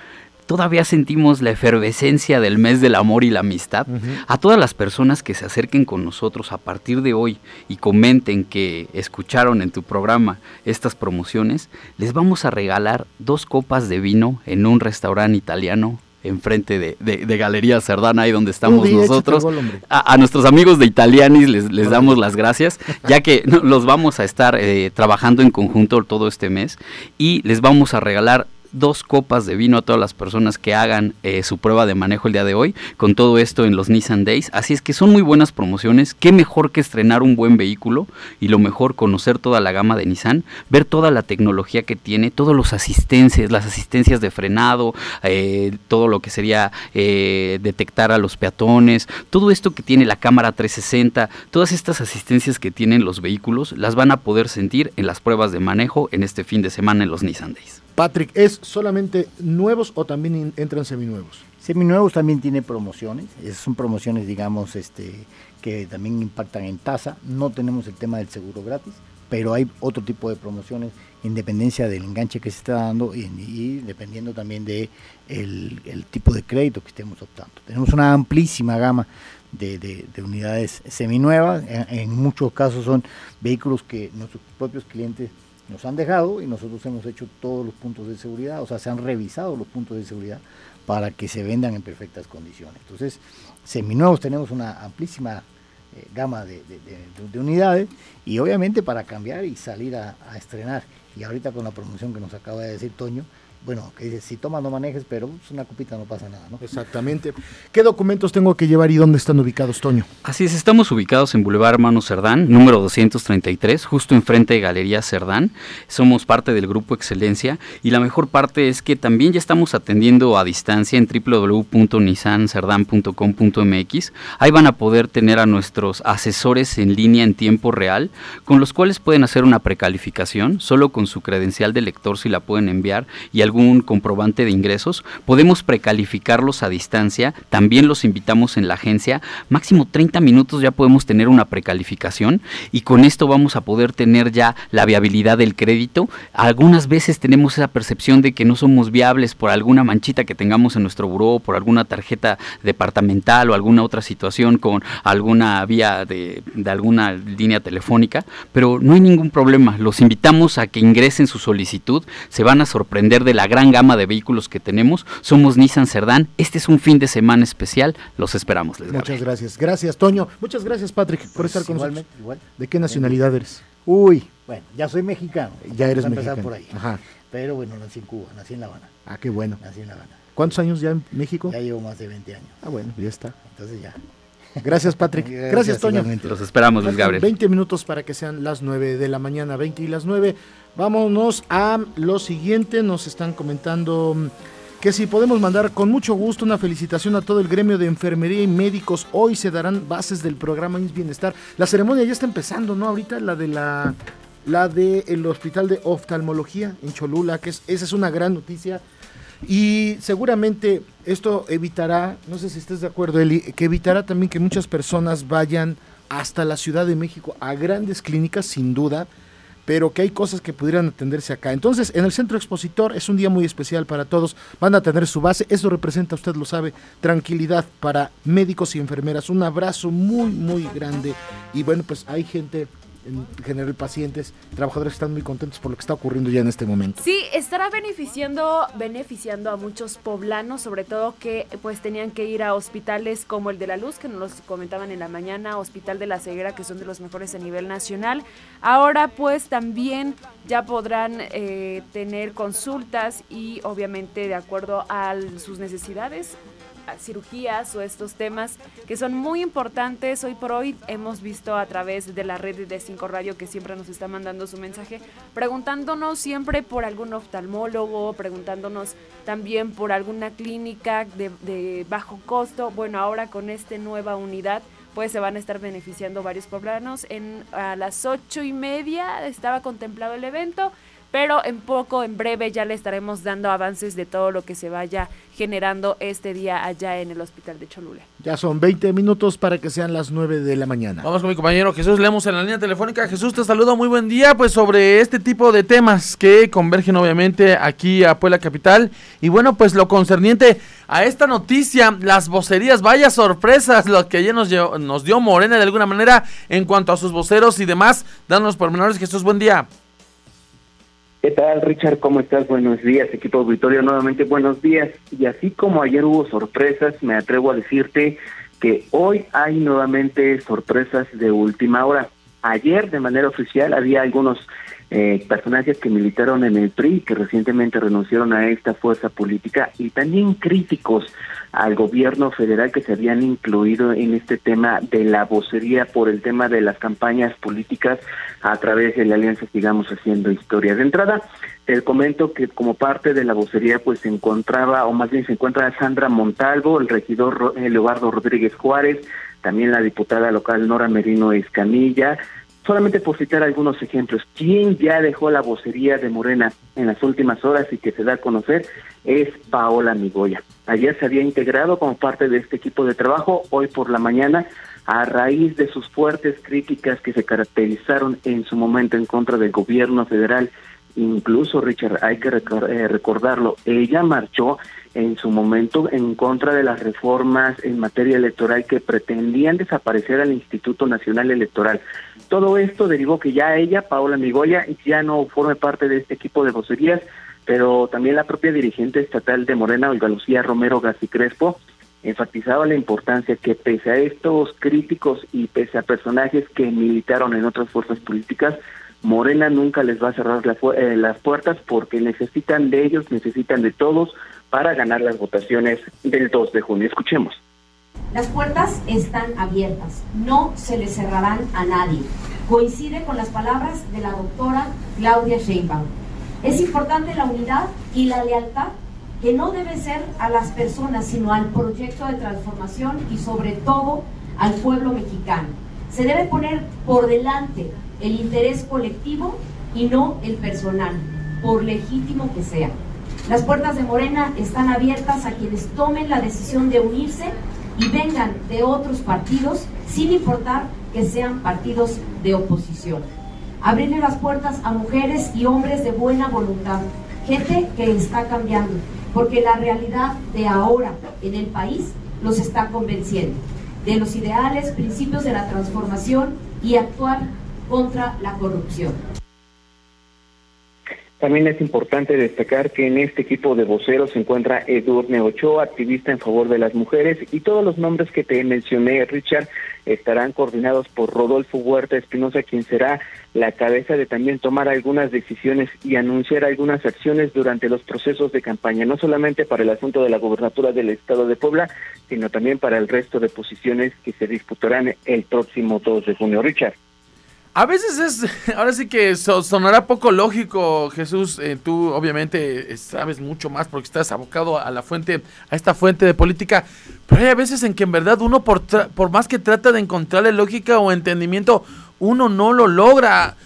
Speaker 29: Todavía sentimos la efervescencia del mes del amor y la amistad. A todas las personas que se acerquen con nosotros a partir de hoy y comenten que escucharon en tu programa estas promociones, les vamos a regalar dos copas de vino en un restaurante italiano enfrente de, de, de Galería Cerdana, ahí donde estamos
Speaker 11: Uy,
Speaker 29: nosotros.
Speaker 11: gol.
Speaker 29: A, a nuestros amigos de Italianis les, les damos las gracias, ya que los vamos a estar eh, trabajando en conjunto todo este mes y les vamos a regalar dos copas de vino a todas las personas que hagan eh, su prueba de manejo el día de hoy, con todo esto en los Nissan Days. Así es que son muy buenas promociones. Qué mejor que estrenar un buen vehículo y lo mejor conocer toda la gama de Nissan, ver toda la tecnología que tiene, todos los asistencias, las asistencias de frenado, eh, todo lo que sería eh, detectar a los peatones, todo esto que tiene la cámara 360, todas estas asistencias que tienen los vehículos, las van a poder sentir en las pruebas de manejo en este fin de semana en los Nissan Days.
Speaker 11: Patrick, ¿es solamente nuevos o también entran seminuevos?
Speaker 30: Seminuevos también tiene promociones, esas son promociones, digamos, este, que también impactan en tasa. No tenemos el tema del seguro gratis, pero hay otro tipo de promociones en dependencia del enganche que se está dando y, dependiendo también de el, tipo de crédito que estemos optando. Tenemos una amplísima gama de, de- de unidades seminuevas. En muchos casos son vehículos que nuestros propios clientes nos han dejado y nosotros hemos hecho todos los puntos de seguridad, o sea, se han revisado los puntos de seguridad para que se vendan en perfectas condiciones. Entonces, seminuevos tenemos una amplísima eh, gama de, de- de- de unidades y obviamente para cambiar y salir a estrenar. Y ahorita con la promoción que nos acaba de decir Toño, bueno, que si tomas no manejes, pero pues, una copita no pasa nada, ¿no?
Speaker 11: Exactamente. ¿Qué documentos tengo que llevar y dónde están ubicados, Toño?
Speaker 29: Así es, estamos ubicados en Boulevard Hermano Cerdán, número 233, justo enfrente de Galería Cerdán. Somos parte del Grupo Excelencia y la mejor parte es que también ya estamos atendiendo a distancia en www.nissancerdán.com.mx. Ahí van a poder tener a nuestros asesores en línea en tiempo real, con los cuales pueden hacer una precalificación, solo con su credencial de lector si la pueden enviar y algún comprobante de ingresos. Podemos precalificarlos a distancia, también los invitamos en la agencia, máximo 30 minutos ya podemos tener una precalificación y con esto vamos a poder tener ya la viabilidad del crédito. Algunas veces tenemos esa percepción de que no somos viables por alguna manchita que tengamos en nuestro buró, por alguna tarjeta departamental o alguna otra situación con alguna vía de, de alguna línea telefónica, pero no hay ningún problema. Los invitamos a que ingresen su solicitud, se van a sorprender de la gran gama de vehículos que tenemos. Somos Nissan Cerdán. Este es un fin de semana especial. Los esperamos, les
Speaker 11: Muchas gracias. Gracias, Toño. Muchas gracias, Patrick, por estar con
Speaker 30: igualmente,
Speaker 11: nosotros.
Speaker 30: igual.
Speaker 11: ¿De qué nacionalidad eres?
Speaker 30: Uy, bueno, ya soy mexicano.
Speaker 11: Ya eres mexicano.
Speaker 30: por ahí.
Speaker 11: Ajá.
Speaker 30: Pero bueno, nací en Cuba, nací en La Habana.
Speaker 11: Ah, qué bueno.
Speaker 30: Nací en La Habana.
Speaker 11: ¿Cuántos años ya en México?
Speaker 30: Ya llevo más de 20 años.
Speaker 11: Ah, bueno, ya está.
Speaker 30: Entonces ya.
Speaker 11: Gracias, Patrick. Gracias,
Speaker 30: Gracias,
Speaker 11: Toño.
Speaker 29: Los esperamos, Luis Gabriel.
Speaker 11: 20 minutos para que sean las 9 de la mañana, 20 y las 9. Vámonos a lo siguiente. Nos están comentando mm, que si podemos mandar con mucho gusto una felicitación a todo el gremio de enfermería y médicos. Hoy se darán bases del programa INS Bienestar. La ceremonia ya está empezando, ¿no? Ahorita la de la la del Hospital de Oftalmología en Cholula, que es, esa es una gran noticia. Y seguramente esto evitará, no sé si estés de acuerdo, Eli, que evitará también que muchas personas vayan hasta la Ciudad de México a grandes clínicas, sin duda, pero que hay cosas que pudieran atenderse acá. Entonces, en el centro expositor es un día muy especial para todos. Van a tener su base. Eso representa, usted lo sabe, tranquilidad para médicos y enfermeras. Un abrazo muy, muy grande. Y bueno, pues hay gente, en general pacientes, trabajadores están muy contentos por lo que está ocurriendo ya en este momento.
Speaker 1: Sí, estará beneficiando, beneficiando a muchos poblanos, sobre todo que pues tenían que ir a hospitales como el de la Luz, que nos los comentaban en la mañana, Hospital de la Ceguera, que son de los mejores a nivel nacional. Ahora pues también ya podrán eh, tener consultas y obviamente de acuerdo a sus necesidades cirugías o estos temas que son muy importantes. Hoy por hoy hemos visto a través de la red de Cinco Radio que siempre nos está mandando su mensaje, preguntándonos siempre por algún oftalmólogo, preguntándonos también por alguna clínica de, bajo costo. Bueno, ahora con esta nueva unidad pues se van a estar beneficiando varios poblanos. A las ocho y media estaba contemplado el evento, pero en poco, en breve, ya le estaremos dando avances de todo lo que se vaya generando este día allá en el hospital de Cholula.
Speaker 11: Ya son 20 minutos para que sean las 9 de la mañana.
Speaker 9: Vamos con mi compañero Jesús Lemos en la línea telefónica. Jesús, te saludo, muy buen día. Pues sobre este tipo de temas que convergen obviamente aquí a Puebla Capital. Y bueno, pues lo concerniente a esta noticia, las vocerías, vaya sorpresas, lo que ayer nos, dio- nos dio Morena de alguna manera en cuanto a sus voceros y demás. Danos pormenores, Jesús, buen día.
Speaker 31: ¿Qué tal, Richard? ¿Cómo estás? Buenos días, equipo auditorio. Nuevamente, buenos días. Y así como ayer hubo sorpresas, me atrevo a decirte que hoy hay nuevamente sorpresas de última hora. Ayer, de manera oficial, había algunos eh, personajes que militaron en el PRI, que recientemente renunciaron a esta fuerza política, y también críticos al gobierno federal que se habían incluido en este tema de la vocería por el tema de las campañas políticas a través de la alianza Sigamos Haciendo Historia. De entrada, te comento que como parte de la vocería pues se encontraba, o más bien se encuentra Sandra Montalvo, el regidor Leobardo Rodríguez Juárez, también la diputada local Nora Merino Escamilla, Solamente por citar algunos ejemplos, quien ya dejó la vocería de Morena en las últimas horas y que se da a conocer es Paola Migoya. Ayer se había integrado como parte de este equipo de trabajo, hoy por la mañana a raíz de sus fuertes críticas que se caracterizaron en su momento en contra del gobierno federal. Incluso, Richard, hay que eh, recordarlo, ella marchó en su momento en contra de las reformas en materia electoral que pretendían desaparecer al Instituto Nacional Electoral. Todo esto derivó que ya ella, Paola Migoya, ya no forme parte de este equipo de vocerías, pero también la propia dirigente estatal de Morena, Olga Lucía Romero Gassi Crespo, enfatizaba la importancia que pese a estos críticos y pese a personajes que militaron en otras fuerzas políticas, Morena nunca les va a cerrar eh, las puertas porque necesitan de ellos, necesitan de todos para ganar las votaciones del 2 de junio. Escuchemos.
Speaker 32: Las puertas están abiertas, no se les cerrarán a nadie. Coincide con las palabras de la doctora Claudia Sheinbaum. Es importante la unidad y la lealtad que no debe ser a las personas, sino al proyecto de transformación y sobre todo al pueblo mexicano. Se debe poner por delante el interés colectivo y no el personal, por legítimo que sea. Las puertas de Morena están abiertas a quienes tomen la decisión de unirse y vengan de otros partidos, sin importar que sean partidos de oposición. Abrirle las puertas a mujeres y hombres de buena voluntad, gente que está cambiando, porque la realidad de ahora en el país los está convenciendo de los ideales, principios de la transformación y actuar contra la corrupción.
Speaker 31: También es importante destacar que en este equipo de voceros se encuentra Edurne Ochoa, activista en favor de las mujeres, y todos los nombres que te mencioné, Richard, estarán coordinados por Rodolfo Huerta Espinosa, quien será la cabeza de también tomar algunas decisiones y anunciar algunas acciones durante los procesos de campaña, no solamente para el asunto de la gobernatura del Estado de Puebla, sino también para el resto de posiciones que se disputarán el próximo 2 de junio. Richard.
Speaker 9: A veces es, ahora sí que sonará poco lógico, Jesús. Eh, tú obviamente sabes mucho más porque estás abocado a la fuente, a esta fuente de política. Pero hay veces en que en verdad uno, por, por más que trata de encontrarle lógica o entendimiento, uno no lo logra.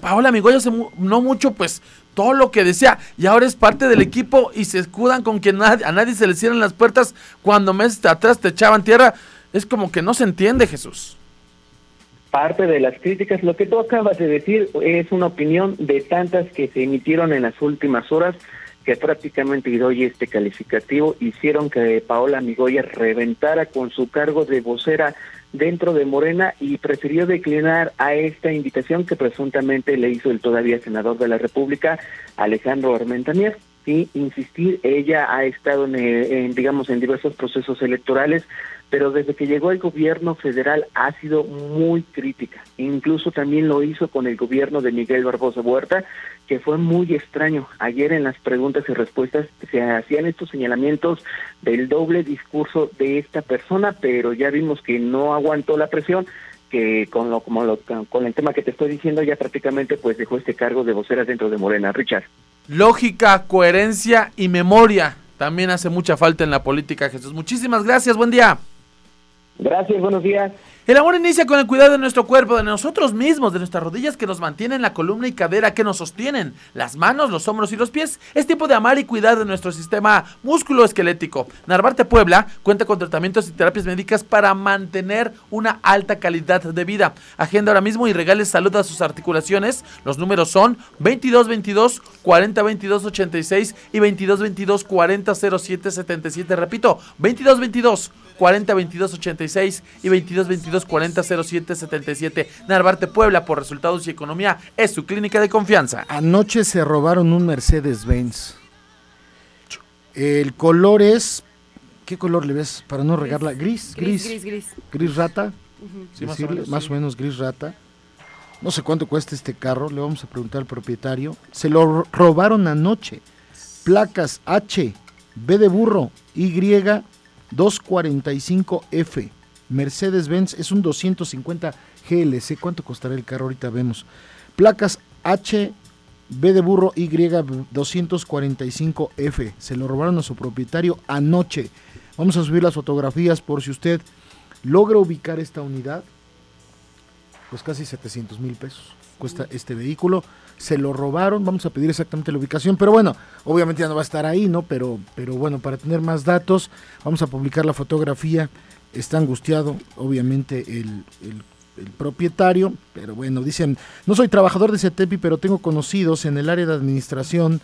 Speaker 9: Paola Migoya hace no mucho, pues todo lo que decía y ahora es parte del equipo y se escudan con que a nadie se le cierran las puertas cuando meses atrás te echaban tierra. Es como que no se entiende, Jesús
Speaker 31: parte de las críticas. Lo que tú acabas de decir es una opinión de tantas que se emitieron en las últimas horas que prácticamente doy este calificativo hicieron que Paola Migoya reventara con su cargo de vocera dentro de Morena y prefirió declinar a esta invitación que presuntamente le hizo el todavía senador de la República, Alejandro Armentanier. Y insistir, ella ha estado en, digamos en diversos procesos electorales, pero desde que llegó el gobierno federal ha sido muy crítica. Incluso también lo hizo con el gobierno de Miguel Barbosa Huerta, que fue muy extraño. Ayer en las preguntas y respuestas se hacían estos señalamientos del doble discurso de esta persona, pero ya vimos que no aguantó la presión que con lo como lo, con el tema que te estoy diciendo ya prácticamente pues dejó este cargo de vocera dentro de Morena, Richard.
Speaker 9: Lógica, coherencia y memoria también hace mucha falta en la política, Jesús. Muchísimas gracias, buen día.
Speaker 31: Gracias, buenos días.
Speaker 9: El amor inicia con el cuidado de nuestro cuerpo, de nosotros mismos, de nuestras rodillas que nos mantienen la columna y cadera que nos sostienen, las manos, los hombros y los pies. Es tiempo de amar y cuidar de nuestro sistema músculo-esquelético. Narvarte Puebla cuenta con tratamientos y terapias médicas para mantener una alta calidad de vida. Agenda ahora mismo y regales salud a sus articulaciones. Los números son 2222 4022 86 y 2222 4007 77. Repito, 2222 40 22 86 y 22 22 40 07 77. Narvarte Puebla por resultados y economía es su clínica de confianza.
Speaker 11: Anoche se robaron un Mercedes-Benz. El color es ¿Qué color le ves para no regarla? Gris, gris. Gris, gris. Gris, rata. más, o menos, gris rata. No sé cuánto cuesta este carro, le vamos a preguntar al propietario. Se lo robaron anoche. Placas H, B de burro, Y 245F. Mercedes-Benz es un 250 GLC. ¿Cuánto costará el carro? Ahorita vemos. Placas H, B de burro, Y 245F. Se lo robaron a su propietario anoche. Vamos a subir las fotografías por si usted logra ubicar esta unidad. Pues casi 700 mil pesos cuesta este vehículo se lo robaron, vamos a pedir exactamente la ubicación, pero bueno, obviamente ya no va a estar ahí, ¿no? Pero, pero bueno, para tener más datos, vamos a publicar la fotografía está angustiado, obviamente, el, el propietario, pero bueno, dicen, no soy trabajador de CETEPI, pero tengo conocidos en el área de administración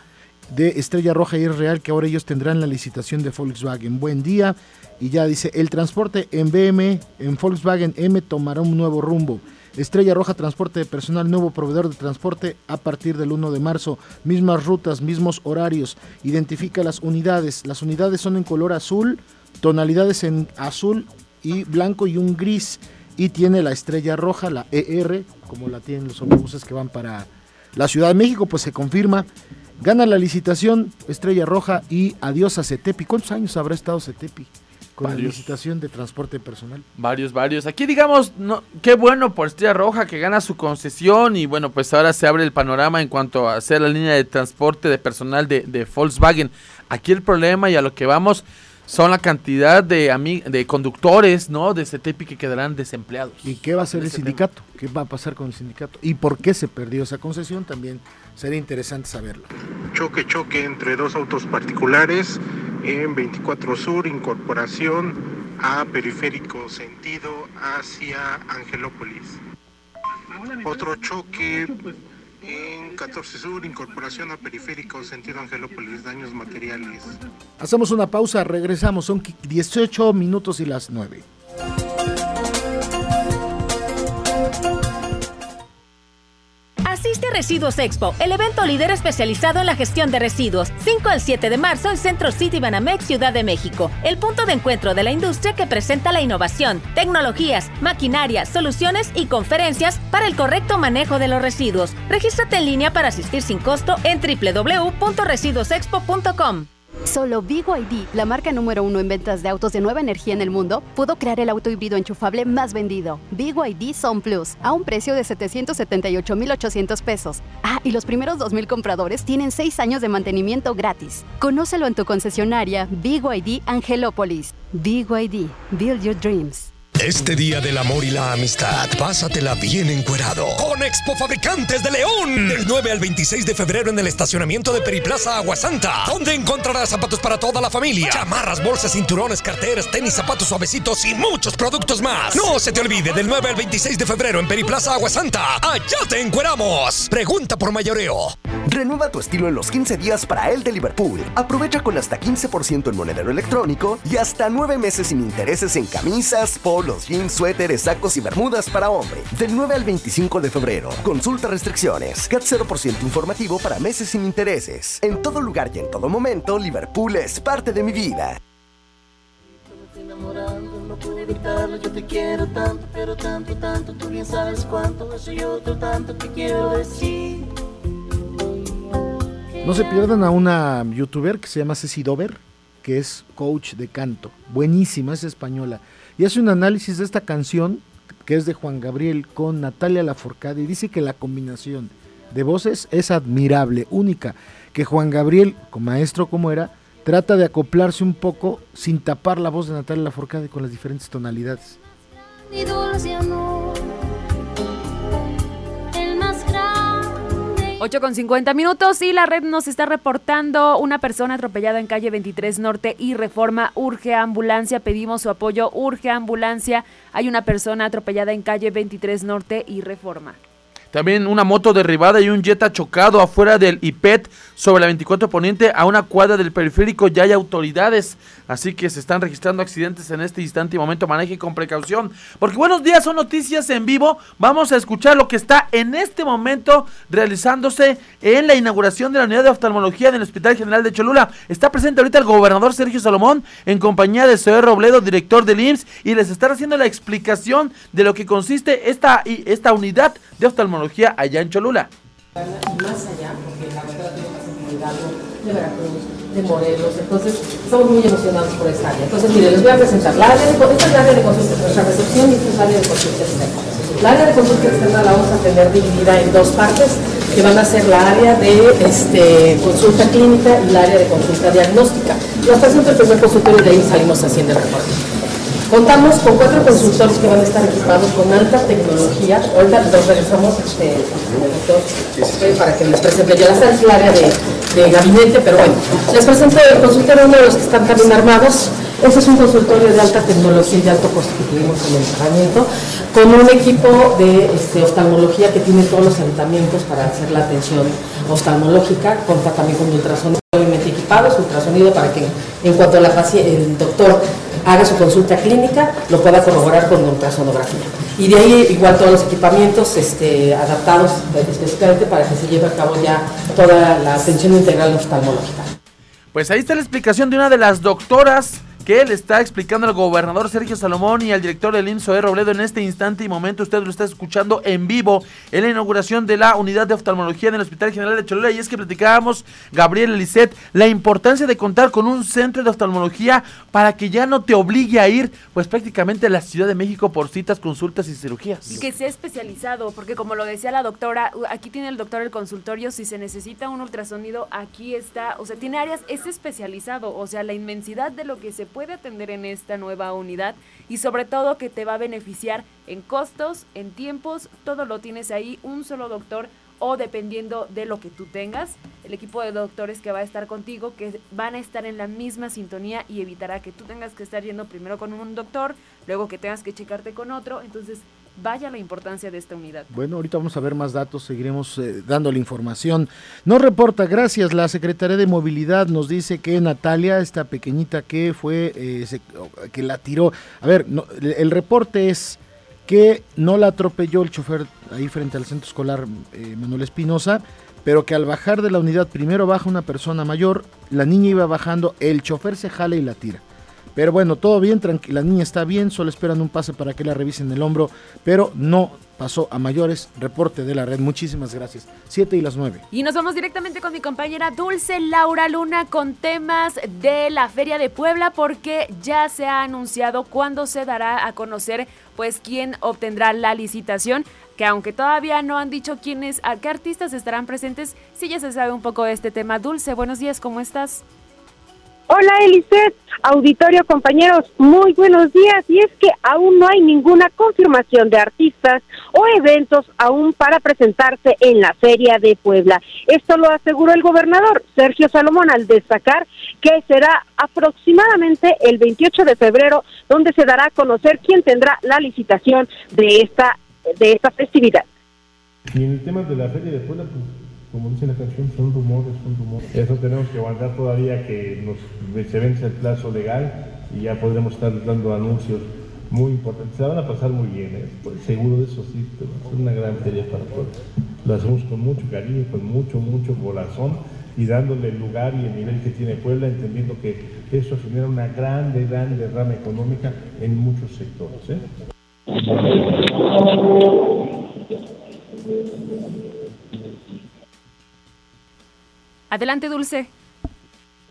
Speaker 11: de Estrella Roja y es real que ahora ellos tendrán la licitación de Volkswagen. Buen día. Y ya dice, el transporte en BM, en Volkswagen M tomará un nuevo rumbo. Estrella Roja Transporte de Personal, nuevo proveedor de transporte a partir del 1 de marzo. Mismas rutas, mismos horarios. Identifica las unidades. Las unidades son en color azul, tonalidades en azul y blanco y un gris. Y tiene la estrella roja, la ER, como la tienen los autobuses que van para la Ciudad de México, pues se confirma. Gana la licitación Estrella Roja y adiós a Cetepi. ¿Cuántos años habrá estado Cetepi? con la licitación de transporte personal.
Speaker 9: Varios, varios. Aquí digamos, no, qué bueno por Estrella Roja que gana su concesión y bueno, pues ahora se abre el panorama en cuanto a hacer la línea de transporte de personal de, de Volkswagen. Aquí el problema y a lo que vamos son la cantidad de, de conductores, ¿no? De CETEPI que quedarán desempleados.
Speaker 11: ¿Y qué va a hacer el sindicato? ¿Qué va a pasar con el sindicato? ¿Y por qué se perdió esa concesión? También sería interesante saberlo.
Speaker 33: Choque, choque entre dos autos particulares en 24 Sur, incorporación a periférico sentido hacia Angelópolis. Otro choque en 14 Sur, incorporación a periférico, sentido Angelópolis, daños materiales.
Speaker 11: Hacemos una pausa, regresamos, son 18 minutos y las 9.
Speaker 34: Residuos Expo, el evento líder especializado en la gestión de residuos. 5 al 7 de marzo en Centro City Banamex, Ciudad de México. El punto de encuentro de la industria que presenta la innovación, tecnologías, maquinaria, soluciones y conferencias para el correcto manejo de los residuos. Regístrate en línea para asistir sin costo en www.residuosexpo.com.
Speaker 35: Solo ID, la marca número uno en ventas de autos de nueva energía en el mundo, pudo crear el auto híbrido enchufable más vendido, ID Son Plus, a un precio de 778,800 pesos. Ah, y los primeros 2,000 compradores tienen 6 años de mantenimiento gratis. Conócelo en tu concesionaria ID Angelópolis. ID, Build Your Dreams.
Speaker 36: Este día del amor y la amistad, pásatela bien encuerado con Expo Fabricantes de León. Del 9 al 26 de febrero en el estacionamiento de Periplaza Aguasanta, donde encontrarás zapatos para toda la familia, chamarras, bolsas, cinturones, carteras, tenis, zapatos suavecitos y muchos productos más. No se te olvide, del 9 al 26 de febrero en Periplaza Aguasanta, allá te encueramos. Pregunta por mayoreo.
Speaker 37: Renueva tu estilo en los 15 días para el de Liverpool. Aprovecha con hasta 15% en monedero electrónico y hasta 9 meses sin intereses en camisas, por los jeans, suéteres, sacos y bermudas para hombre. Del 9 al 25 de febrero. Consulta restricciones. CAT 0% informativo para meses sin intereses. En todo lugar y en todo momento, Liverpool es parte de mi vida.
Speaker 38: No.
Speaker 11: No se pierdan a una youtuber que se llama Ceci Dover, que es coach de canto. Buenísima, es española y hace un análisis de esta canción que es de Juan Gabriel con Natalia Laforcade y dice que la combinación de voces es admirable, única, que Juan Gabriel, como maestro como era, trata de acoplarse un poco sin tapar la voz de Natalia Laforcade con las diferentes tonalidades.
Speaker 1: 8 con 50 minutos y la red nos está reportando una persona atropellada en calle 23 Norte y Reforma. Urge ambulancia, pedimos su apoyo. Urge ambulancia. Hay una persona atropellada en calle 23 Norte y Reforma.
Speaker 9: También una moto derribada y un Jetta chocado afuera del IPET sobre la 24 Poniente a una cuadra del periférico. Ya hay autoridades, así que se están registrando accidentes en este instante y momento. Maneje con precaución, porque buenos días son noticias en vivo. Vamos a escuchar lo que está en este momento realizándose en la inauguración de la unidad de oftalmología del Hospital General de Cholula. Está presente ahorita el gobernador Sergio Salomón en compañía de Zoe Robledo, director del IMSS, y les está haciendo la explicación de lo que consiste esta, esta unidad de oftalmología allá en Cholula.
Speaker 39: Más allá, porque la verdad de Veracruz, de Morelos, entonces estamos muy emocionados por esta área. Entonces, mire, les voy a presentar la área de, esta es la área de consulta, nuestra recepción y esta es la área de consulta externa. La área de consulta externa la vamos a tener dividida en dos partes, que van a ser la área de este, consulta clínica y la área de consulta diagnóstica. Nos presento el primer consultorio y de ahí salimos haciendo el reporte. Contamos con cuatro consultores que van a estar equipados con alta tecnología. Ahorita nos regresamos este, doctor, para que les presente. Ya la el área de, gabinete, pero bueno, les presento el consultorio, uno de los que están también armados. Ese es un consultorio de alta tecnología y de alto costo que en el tratamiento, con un equipo de este, oftalmología que tiene todos los ayuntamientos para hacer la atención oftalmológica, cuenta también con ultrasonido obviamente equipados, ultrasonido para que en cuanto la el doctor haga su consulta clínica, lo pueda corroborar con ultrasonografía. Y de ahí igual todos los equipamientos este, adaptados específicamente para que se lleve a cabo ya toda la atención integral oftalmológica.
Speaker 9: Pues ahí está la explicación de una de las doctoras que le está explicando al gobernador Sergio Salomón y al director del INSO e. Robledo en este instante y momento. Usted lo está escuchando en vivo en la inauguración de la unidad de oftalmología en el Hospital General de Cholula. Y es que platicábamos, Gabriel Elisset, la importancia de contar con un centro de oftalmología para que ya no te obligue a ir, pues prácticamente a la Ciudad de México por citas, consultas y cirugías.
Speaker 1: Y que sea especializado, porque como lo decía la doctora, aquí tiene el doctor el consultorio, si se necesita un ultrasonido, aquí está, o sea, tiene áreas, es especializado, o sea, la inmensidad de lo que se puede atender en esta nueva unidad y sobre todo que te va a beneficiar en costos, en tiempos, todo lo tienes ahí, un solo doctor o dependiendo de lo que tú tengas, el equipo de doctores que va a estar contigo, que van a estar en la misma sintonía y evitará que tú tengas que estar yendo primero con un doctor, luego que tengas que checarte con otro, entonces vaya la importancia de esta unidad.
Speaker 11: Bueno, ahorita vamos a ver más datos, seguiremos eh, dando la información. Nos reporta, gracias, la Secretaría de Movilidad nos dice que Natalia, esta pequeñita que fue, eh, que la tiró, a ver, el reporte es que no la atropelló el chofer ahí frente al centro escolar eh, Manuel Espinosa, pero que al bajar de la unidad primero baja una persona mayor, la niña iba bajando, el chofer se jala y la tira. Pero bueno, todo bien, la niña está bien, solo esperan un pase para que la revisen el hombro, pero no pasó a mayores. Reporte de la red, muchísimas gracias. Siete y las nueve.
Speaker 1: Y nos vamos directamente con mi compañera Dulce Laura Luna con temas de la Feria de Puebla porque ya se ha anunciado cuándo se dará a conocer pues quién obtendrá la licitación que aunque todavía no han dicho quiénes, a qué artistas estarán presentes, sí ya se sabe un poco de este tema. Dulce, buenos días, ¿cómo estás?
Speaker 40: Hola Eliseth, auditorio compañeros, muy buenos días. Y es que aún no hay ninguna confirmación de artistas o eventos aún para presentarse en la Feria de Puebla. Esto lo aseguró el gobernador Sergio Salomón al destacar que será aproximadamente el 28 de febrero donde se dará a conocer quién tendrá la licitación de esta de esta festividad.
Speaker 41: Y en el tema de la Feria de Puebla, pues como dice la canción, son rumores, son rumores. Eso tenemos que aguantar todavía que se vence el plazo legal y ya podremos estar dando anuncios muy importantes. Se van a pasar muy bien, ¿eh? seguro de eso sí, es una gran feria para todos. Lo hacemos con mucho cariño, con mucho, mucho corazón y dándole el lugar y el nivel que tiene Puebla, entendiendo que eso genera una grande, grande rama económica en muchos sectores. ¿eh?
Speaker 1: Adelante, Dulce.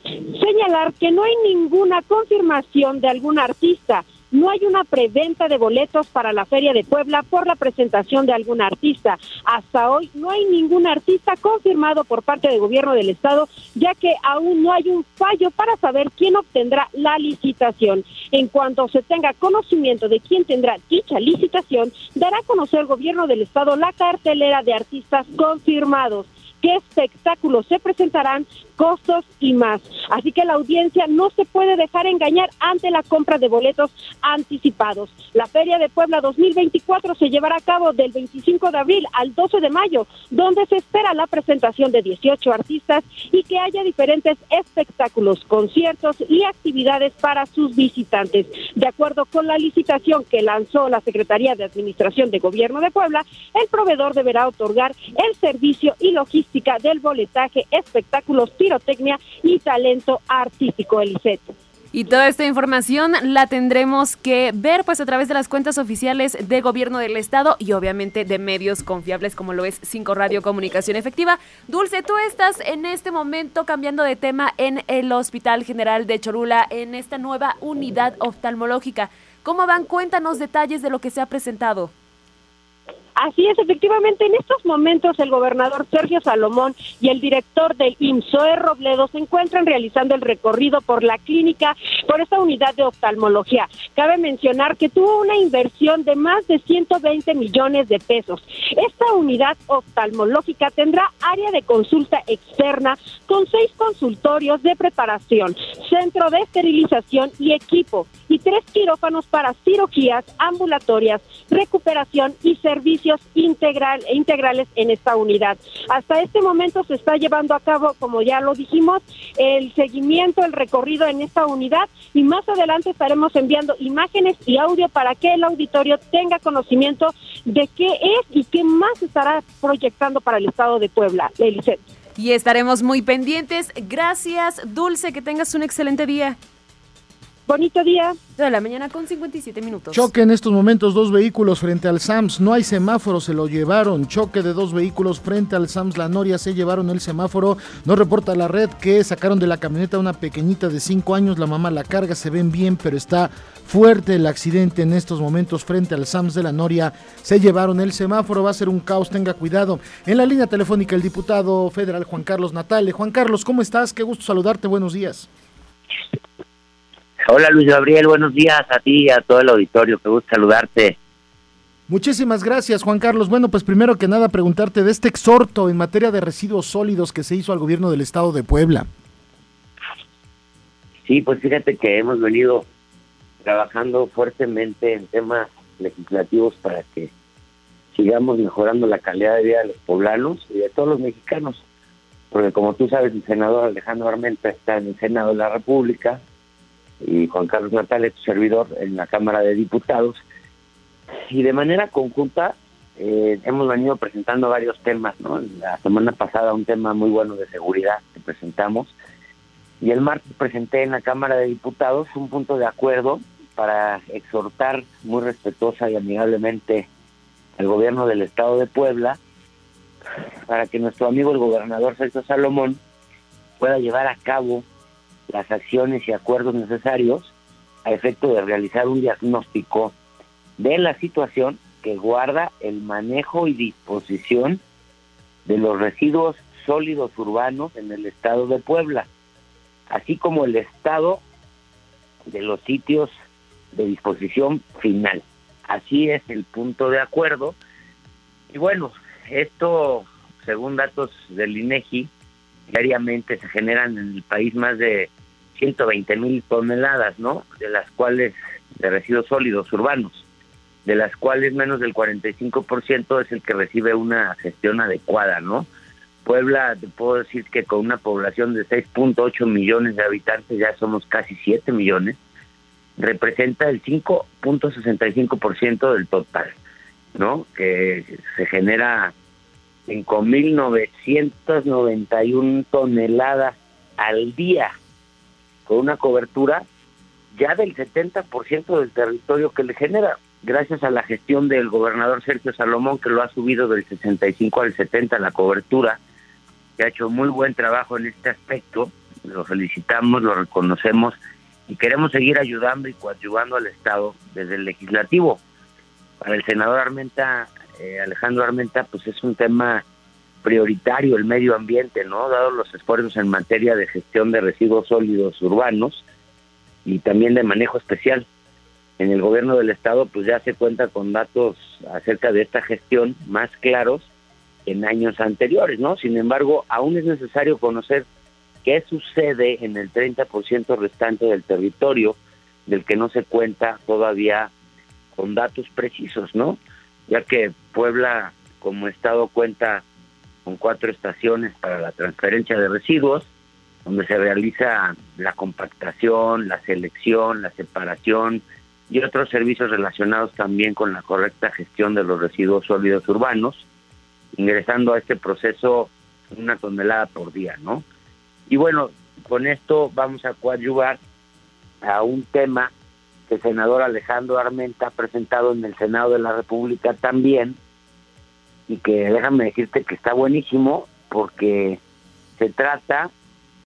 Speaker 40: Señalar que no hay ninguna confirmación de algún artista. No hay una preventa de boletos para la Feria de Puebla por la presentación de algún artista. Hasta hoy no hay ningún artista confirmado por parte del gobierno del estado, ya que aún no hay un fallo para saber quién obtendrá la licitación. En cuanto se tenga conocimiento de quién tendrá dicha licitación, dará a conocer el gobierno del estado la cartelera de artistas confirmados qué espectáculos se presentarán, costos y más. Así que la audiencia no se puede dejar engañar ante la compra de boletos anticipados. La Feria de Puebla 2024 se llevará a cabo del 25 de abril al 12 de mayo, donde se espera la presentación de 18 artistas y que haya diferentes espectáculos, conciertos y actividades para sus visitantes. De acuerdo con la licitación que lanzó la Secretaría de Administración de Gobierno de Puebla, el proveedor deberá otorgar el servicio y logística del boletaje, espectáculos, pirotecnia y talento artístico, Elisette.
Speaker 1: Y toda esta información la tendremos que ver pues a través de las cuentas oficiales de gobierno del estado y obviamente de medios confiables como lo es 5 Radio Comunicación Efectiva. Dulce, tú estás en este momento cambiando de tema en el Hospital General de Cholula en esta nueva unidad oftalmológica. ¿Cómo van? Cuéntanos detalles de lo que se ha presentado.
Speaker 40: Así es, efectivamente, en estos momentos el gobernador Sergio Salomón y el director del IMSOE Robledo se encuentran realizando el recorrido por la clínica por esta unidad de oftalmología. Cabe mencionar que tuvo una inversión de más de 120 millones de pesos. Esta unidad oftalmológica tendrá área de consulta externa con seis consultorios de preparación, centro de esterilización y equipo y tres quirófanos para cirugías ambulatorias, recuperación y servicios integral, integrales en esta unidad. Hasta este momento se está llevando a cabo, como ya lo dijimos, el seguimiento, el recorrido en esta unidad y más adelante estaremos enviando imágenes y audio para que el auditorio tenga conocimiento de qué es y qué más estará proyectando para el estado de Puebla. Eliseo.
Speaker 1: Y estaremos muy pendientes. Gracias, Dulce, que tengas un excelente día.
Speaker 40: Bonito día.
Speaker 1: De la mañana con 57 minutos.
Speaker 11: Choque en estos momentos dos vehículos frente al SAMS. No hay semáforo, se lo llevaron. Choque de dos vehículos frente al SAMS. La Noria se llevaron el semáforo. No reporta la red que sacaron de la camioneta una pequeñita de 5 años. La mamá la carga, se ven bien, pero está fuerte el accidente en estos momentos frente al SAMS de la Noria. Se llevaron el semáforo, va a ser un caos, tenga cuidado. En la línea telefónica el diputado federal Juan Carlos Natale. Juan Carlos, ¿cómo estás? Qué gusto saludarte, buenos días.
Speaker 42: Hola Luis Gabriel, buenos días a ti y a todo el auditorio, qué gusto saludarte.
Speaker 11: Muchísimas gracias, Juan Carlos. Bueno, pues primero que nada preguntarte de este exhorto en materia de residuos sólidos que se hizo al gobierno del estado de Puebla.
Speaker 42: Sí, pues fíjate que hemos venido trabajando fuertemente en temas legislativos para que sigamos mejorando la calidad de vida de los poblanos y de todos los mexicanos. Porque como tú sabes, el senador Alejandro Armenta está en el Senado de la República, y Juan Carlos Natal, tu servidor, en la Cámara de Diputados. Y de manera conjunta eh, hemos venido presentando varios temas, ¿no? La semana pasada un tema muy bueno de seguridad que presentamos. Y el martes presenté en la Cámara de Diputados un punto de acuerdo para exhortar muy respetuosa y amigablemente al gobierno del Estado de Puebla para que nuestro amigo el gobernador Sergio Salomón pueda llevar a cabo las acciones y acuerdos necesarios a efecto de realizar un diagnóstico de la situación que guarda el manejo y disposición de los residuos sólidos urbanos en el estado de Puebla, así como el estado de los sitios de disposición final. Así es el punto de acuerdo. Y bueno, esto, según datos del INEGI, diariamente se generan en el país más de 120 mil toneladas, ¿no? De las cuales, de residuos sólidos urbanos, de las cuales menos del 45% es el que recibe una gestión adecuada, ¿no? Puebla, te puedo decir que con una población de 6.8 millones de habitantes, ya somos casi 7 millones, representa el 5.65% del total, ¿no? Que se genera 5.991 toneladas al día con una cobertura ya del 70% del territorio que le genera, gracias a la gestión del gobernador Sergio Salomón, que lo ha subido del 65 al 70 la cobertura, que ha hecho muy buen trabajo en este aspecto, lo felicitamos, lo reconocemos y queremos seguir ayudando y coadyuvando al Estado desde el legislativo. Para el senador Armenta, eh, Alejandro Armenta, pues es un tema prioritario el medio ambiente, ¿no? Dado los esfuerzos en materia de gestión de residuos sólidos urbanos y también de manejo especial. En el gobierno del estado pues ya se cuenta con datos acerca de esta gestión más claros en años anteriores, ¿no? Sin embargo, aún es necesario conocer qué sucede en el 30% restante del territorio del que no se cuenta todavía con datos precisos, ¿no? Ya que Puebla como estado cuenta con cuatro estaciones para la transferencia de residuos, donde se realiza la compactación, la selección, la separación y otros servicios relacionados también con la correcta gestión de los residuos sólidos urbanos, ingresando a este proceso una tonelada por día, ¿no? Y bueno, con esto vamos a coadyuvar a un tema que senador Alejandro Armenta ha presentado en el Senado de la República también, y que déjame decirte que está buenísimo porque se trata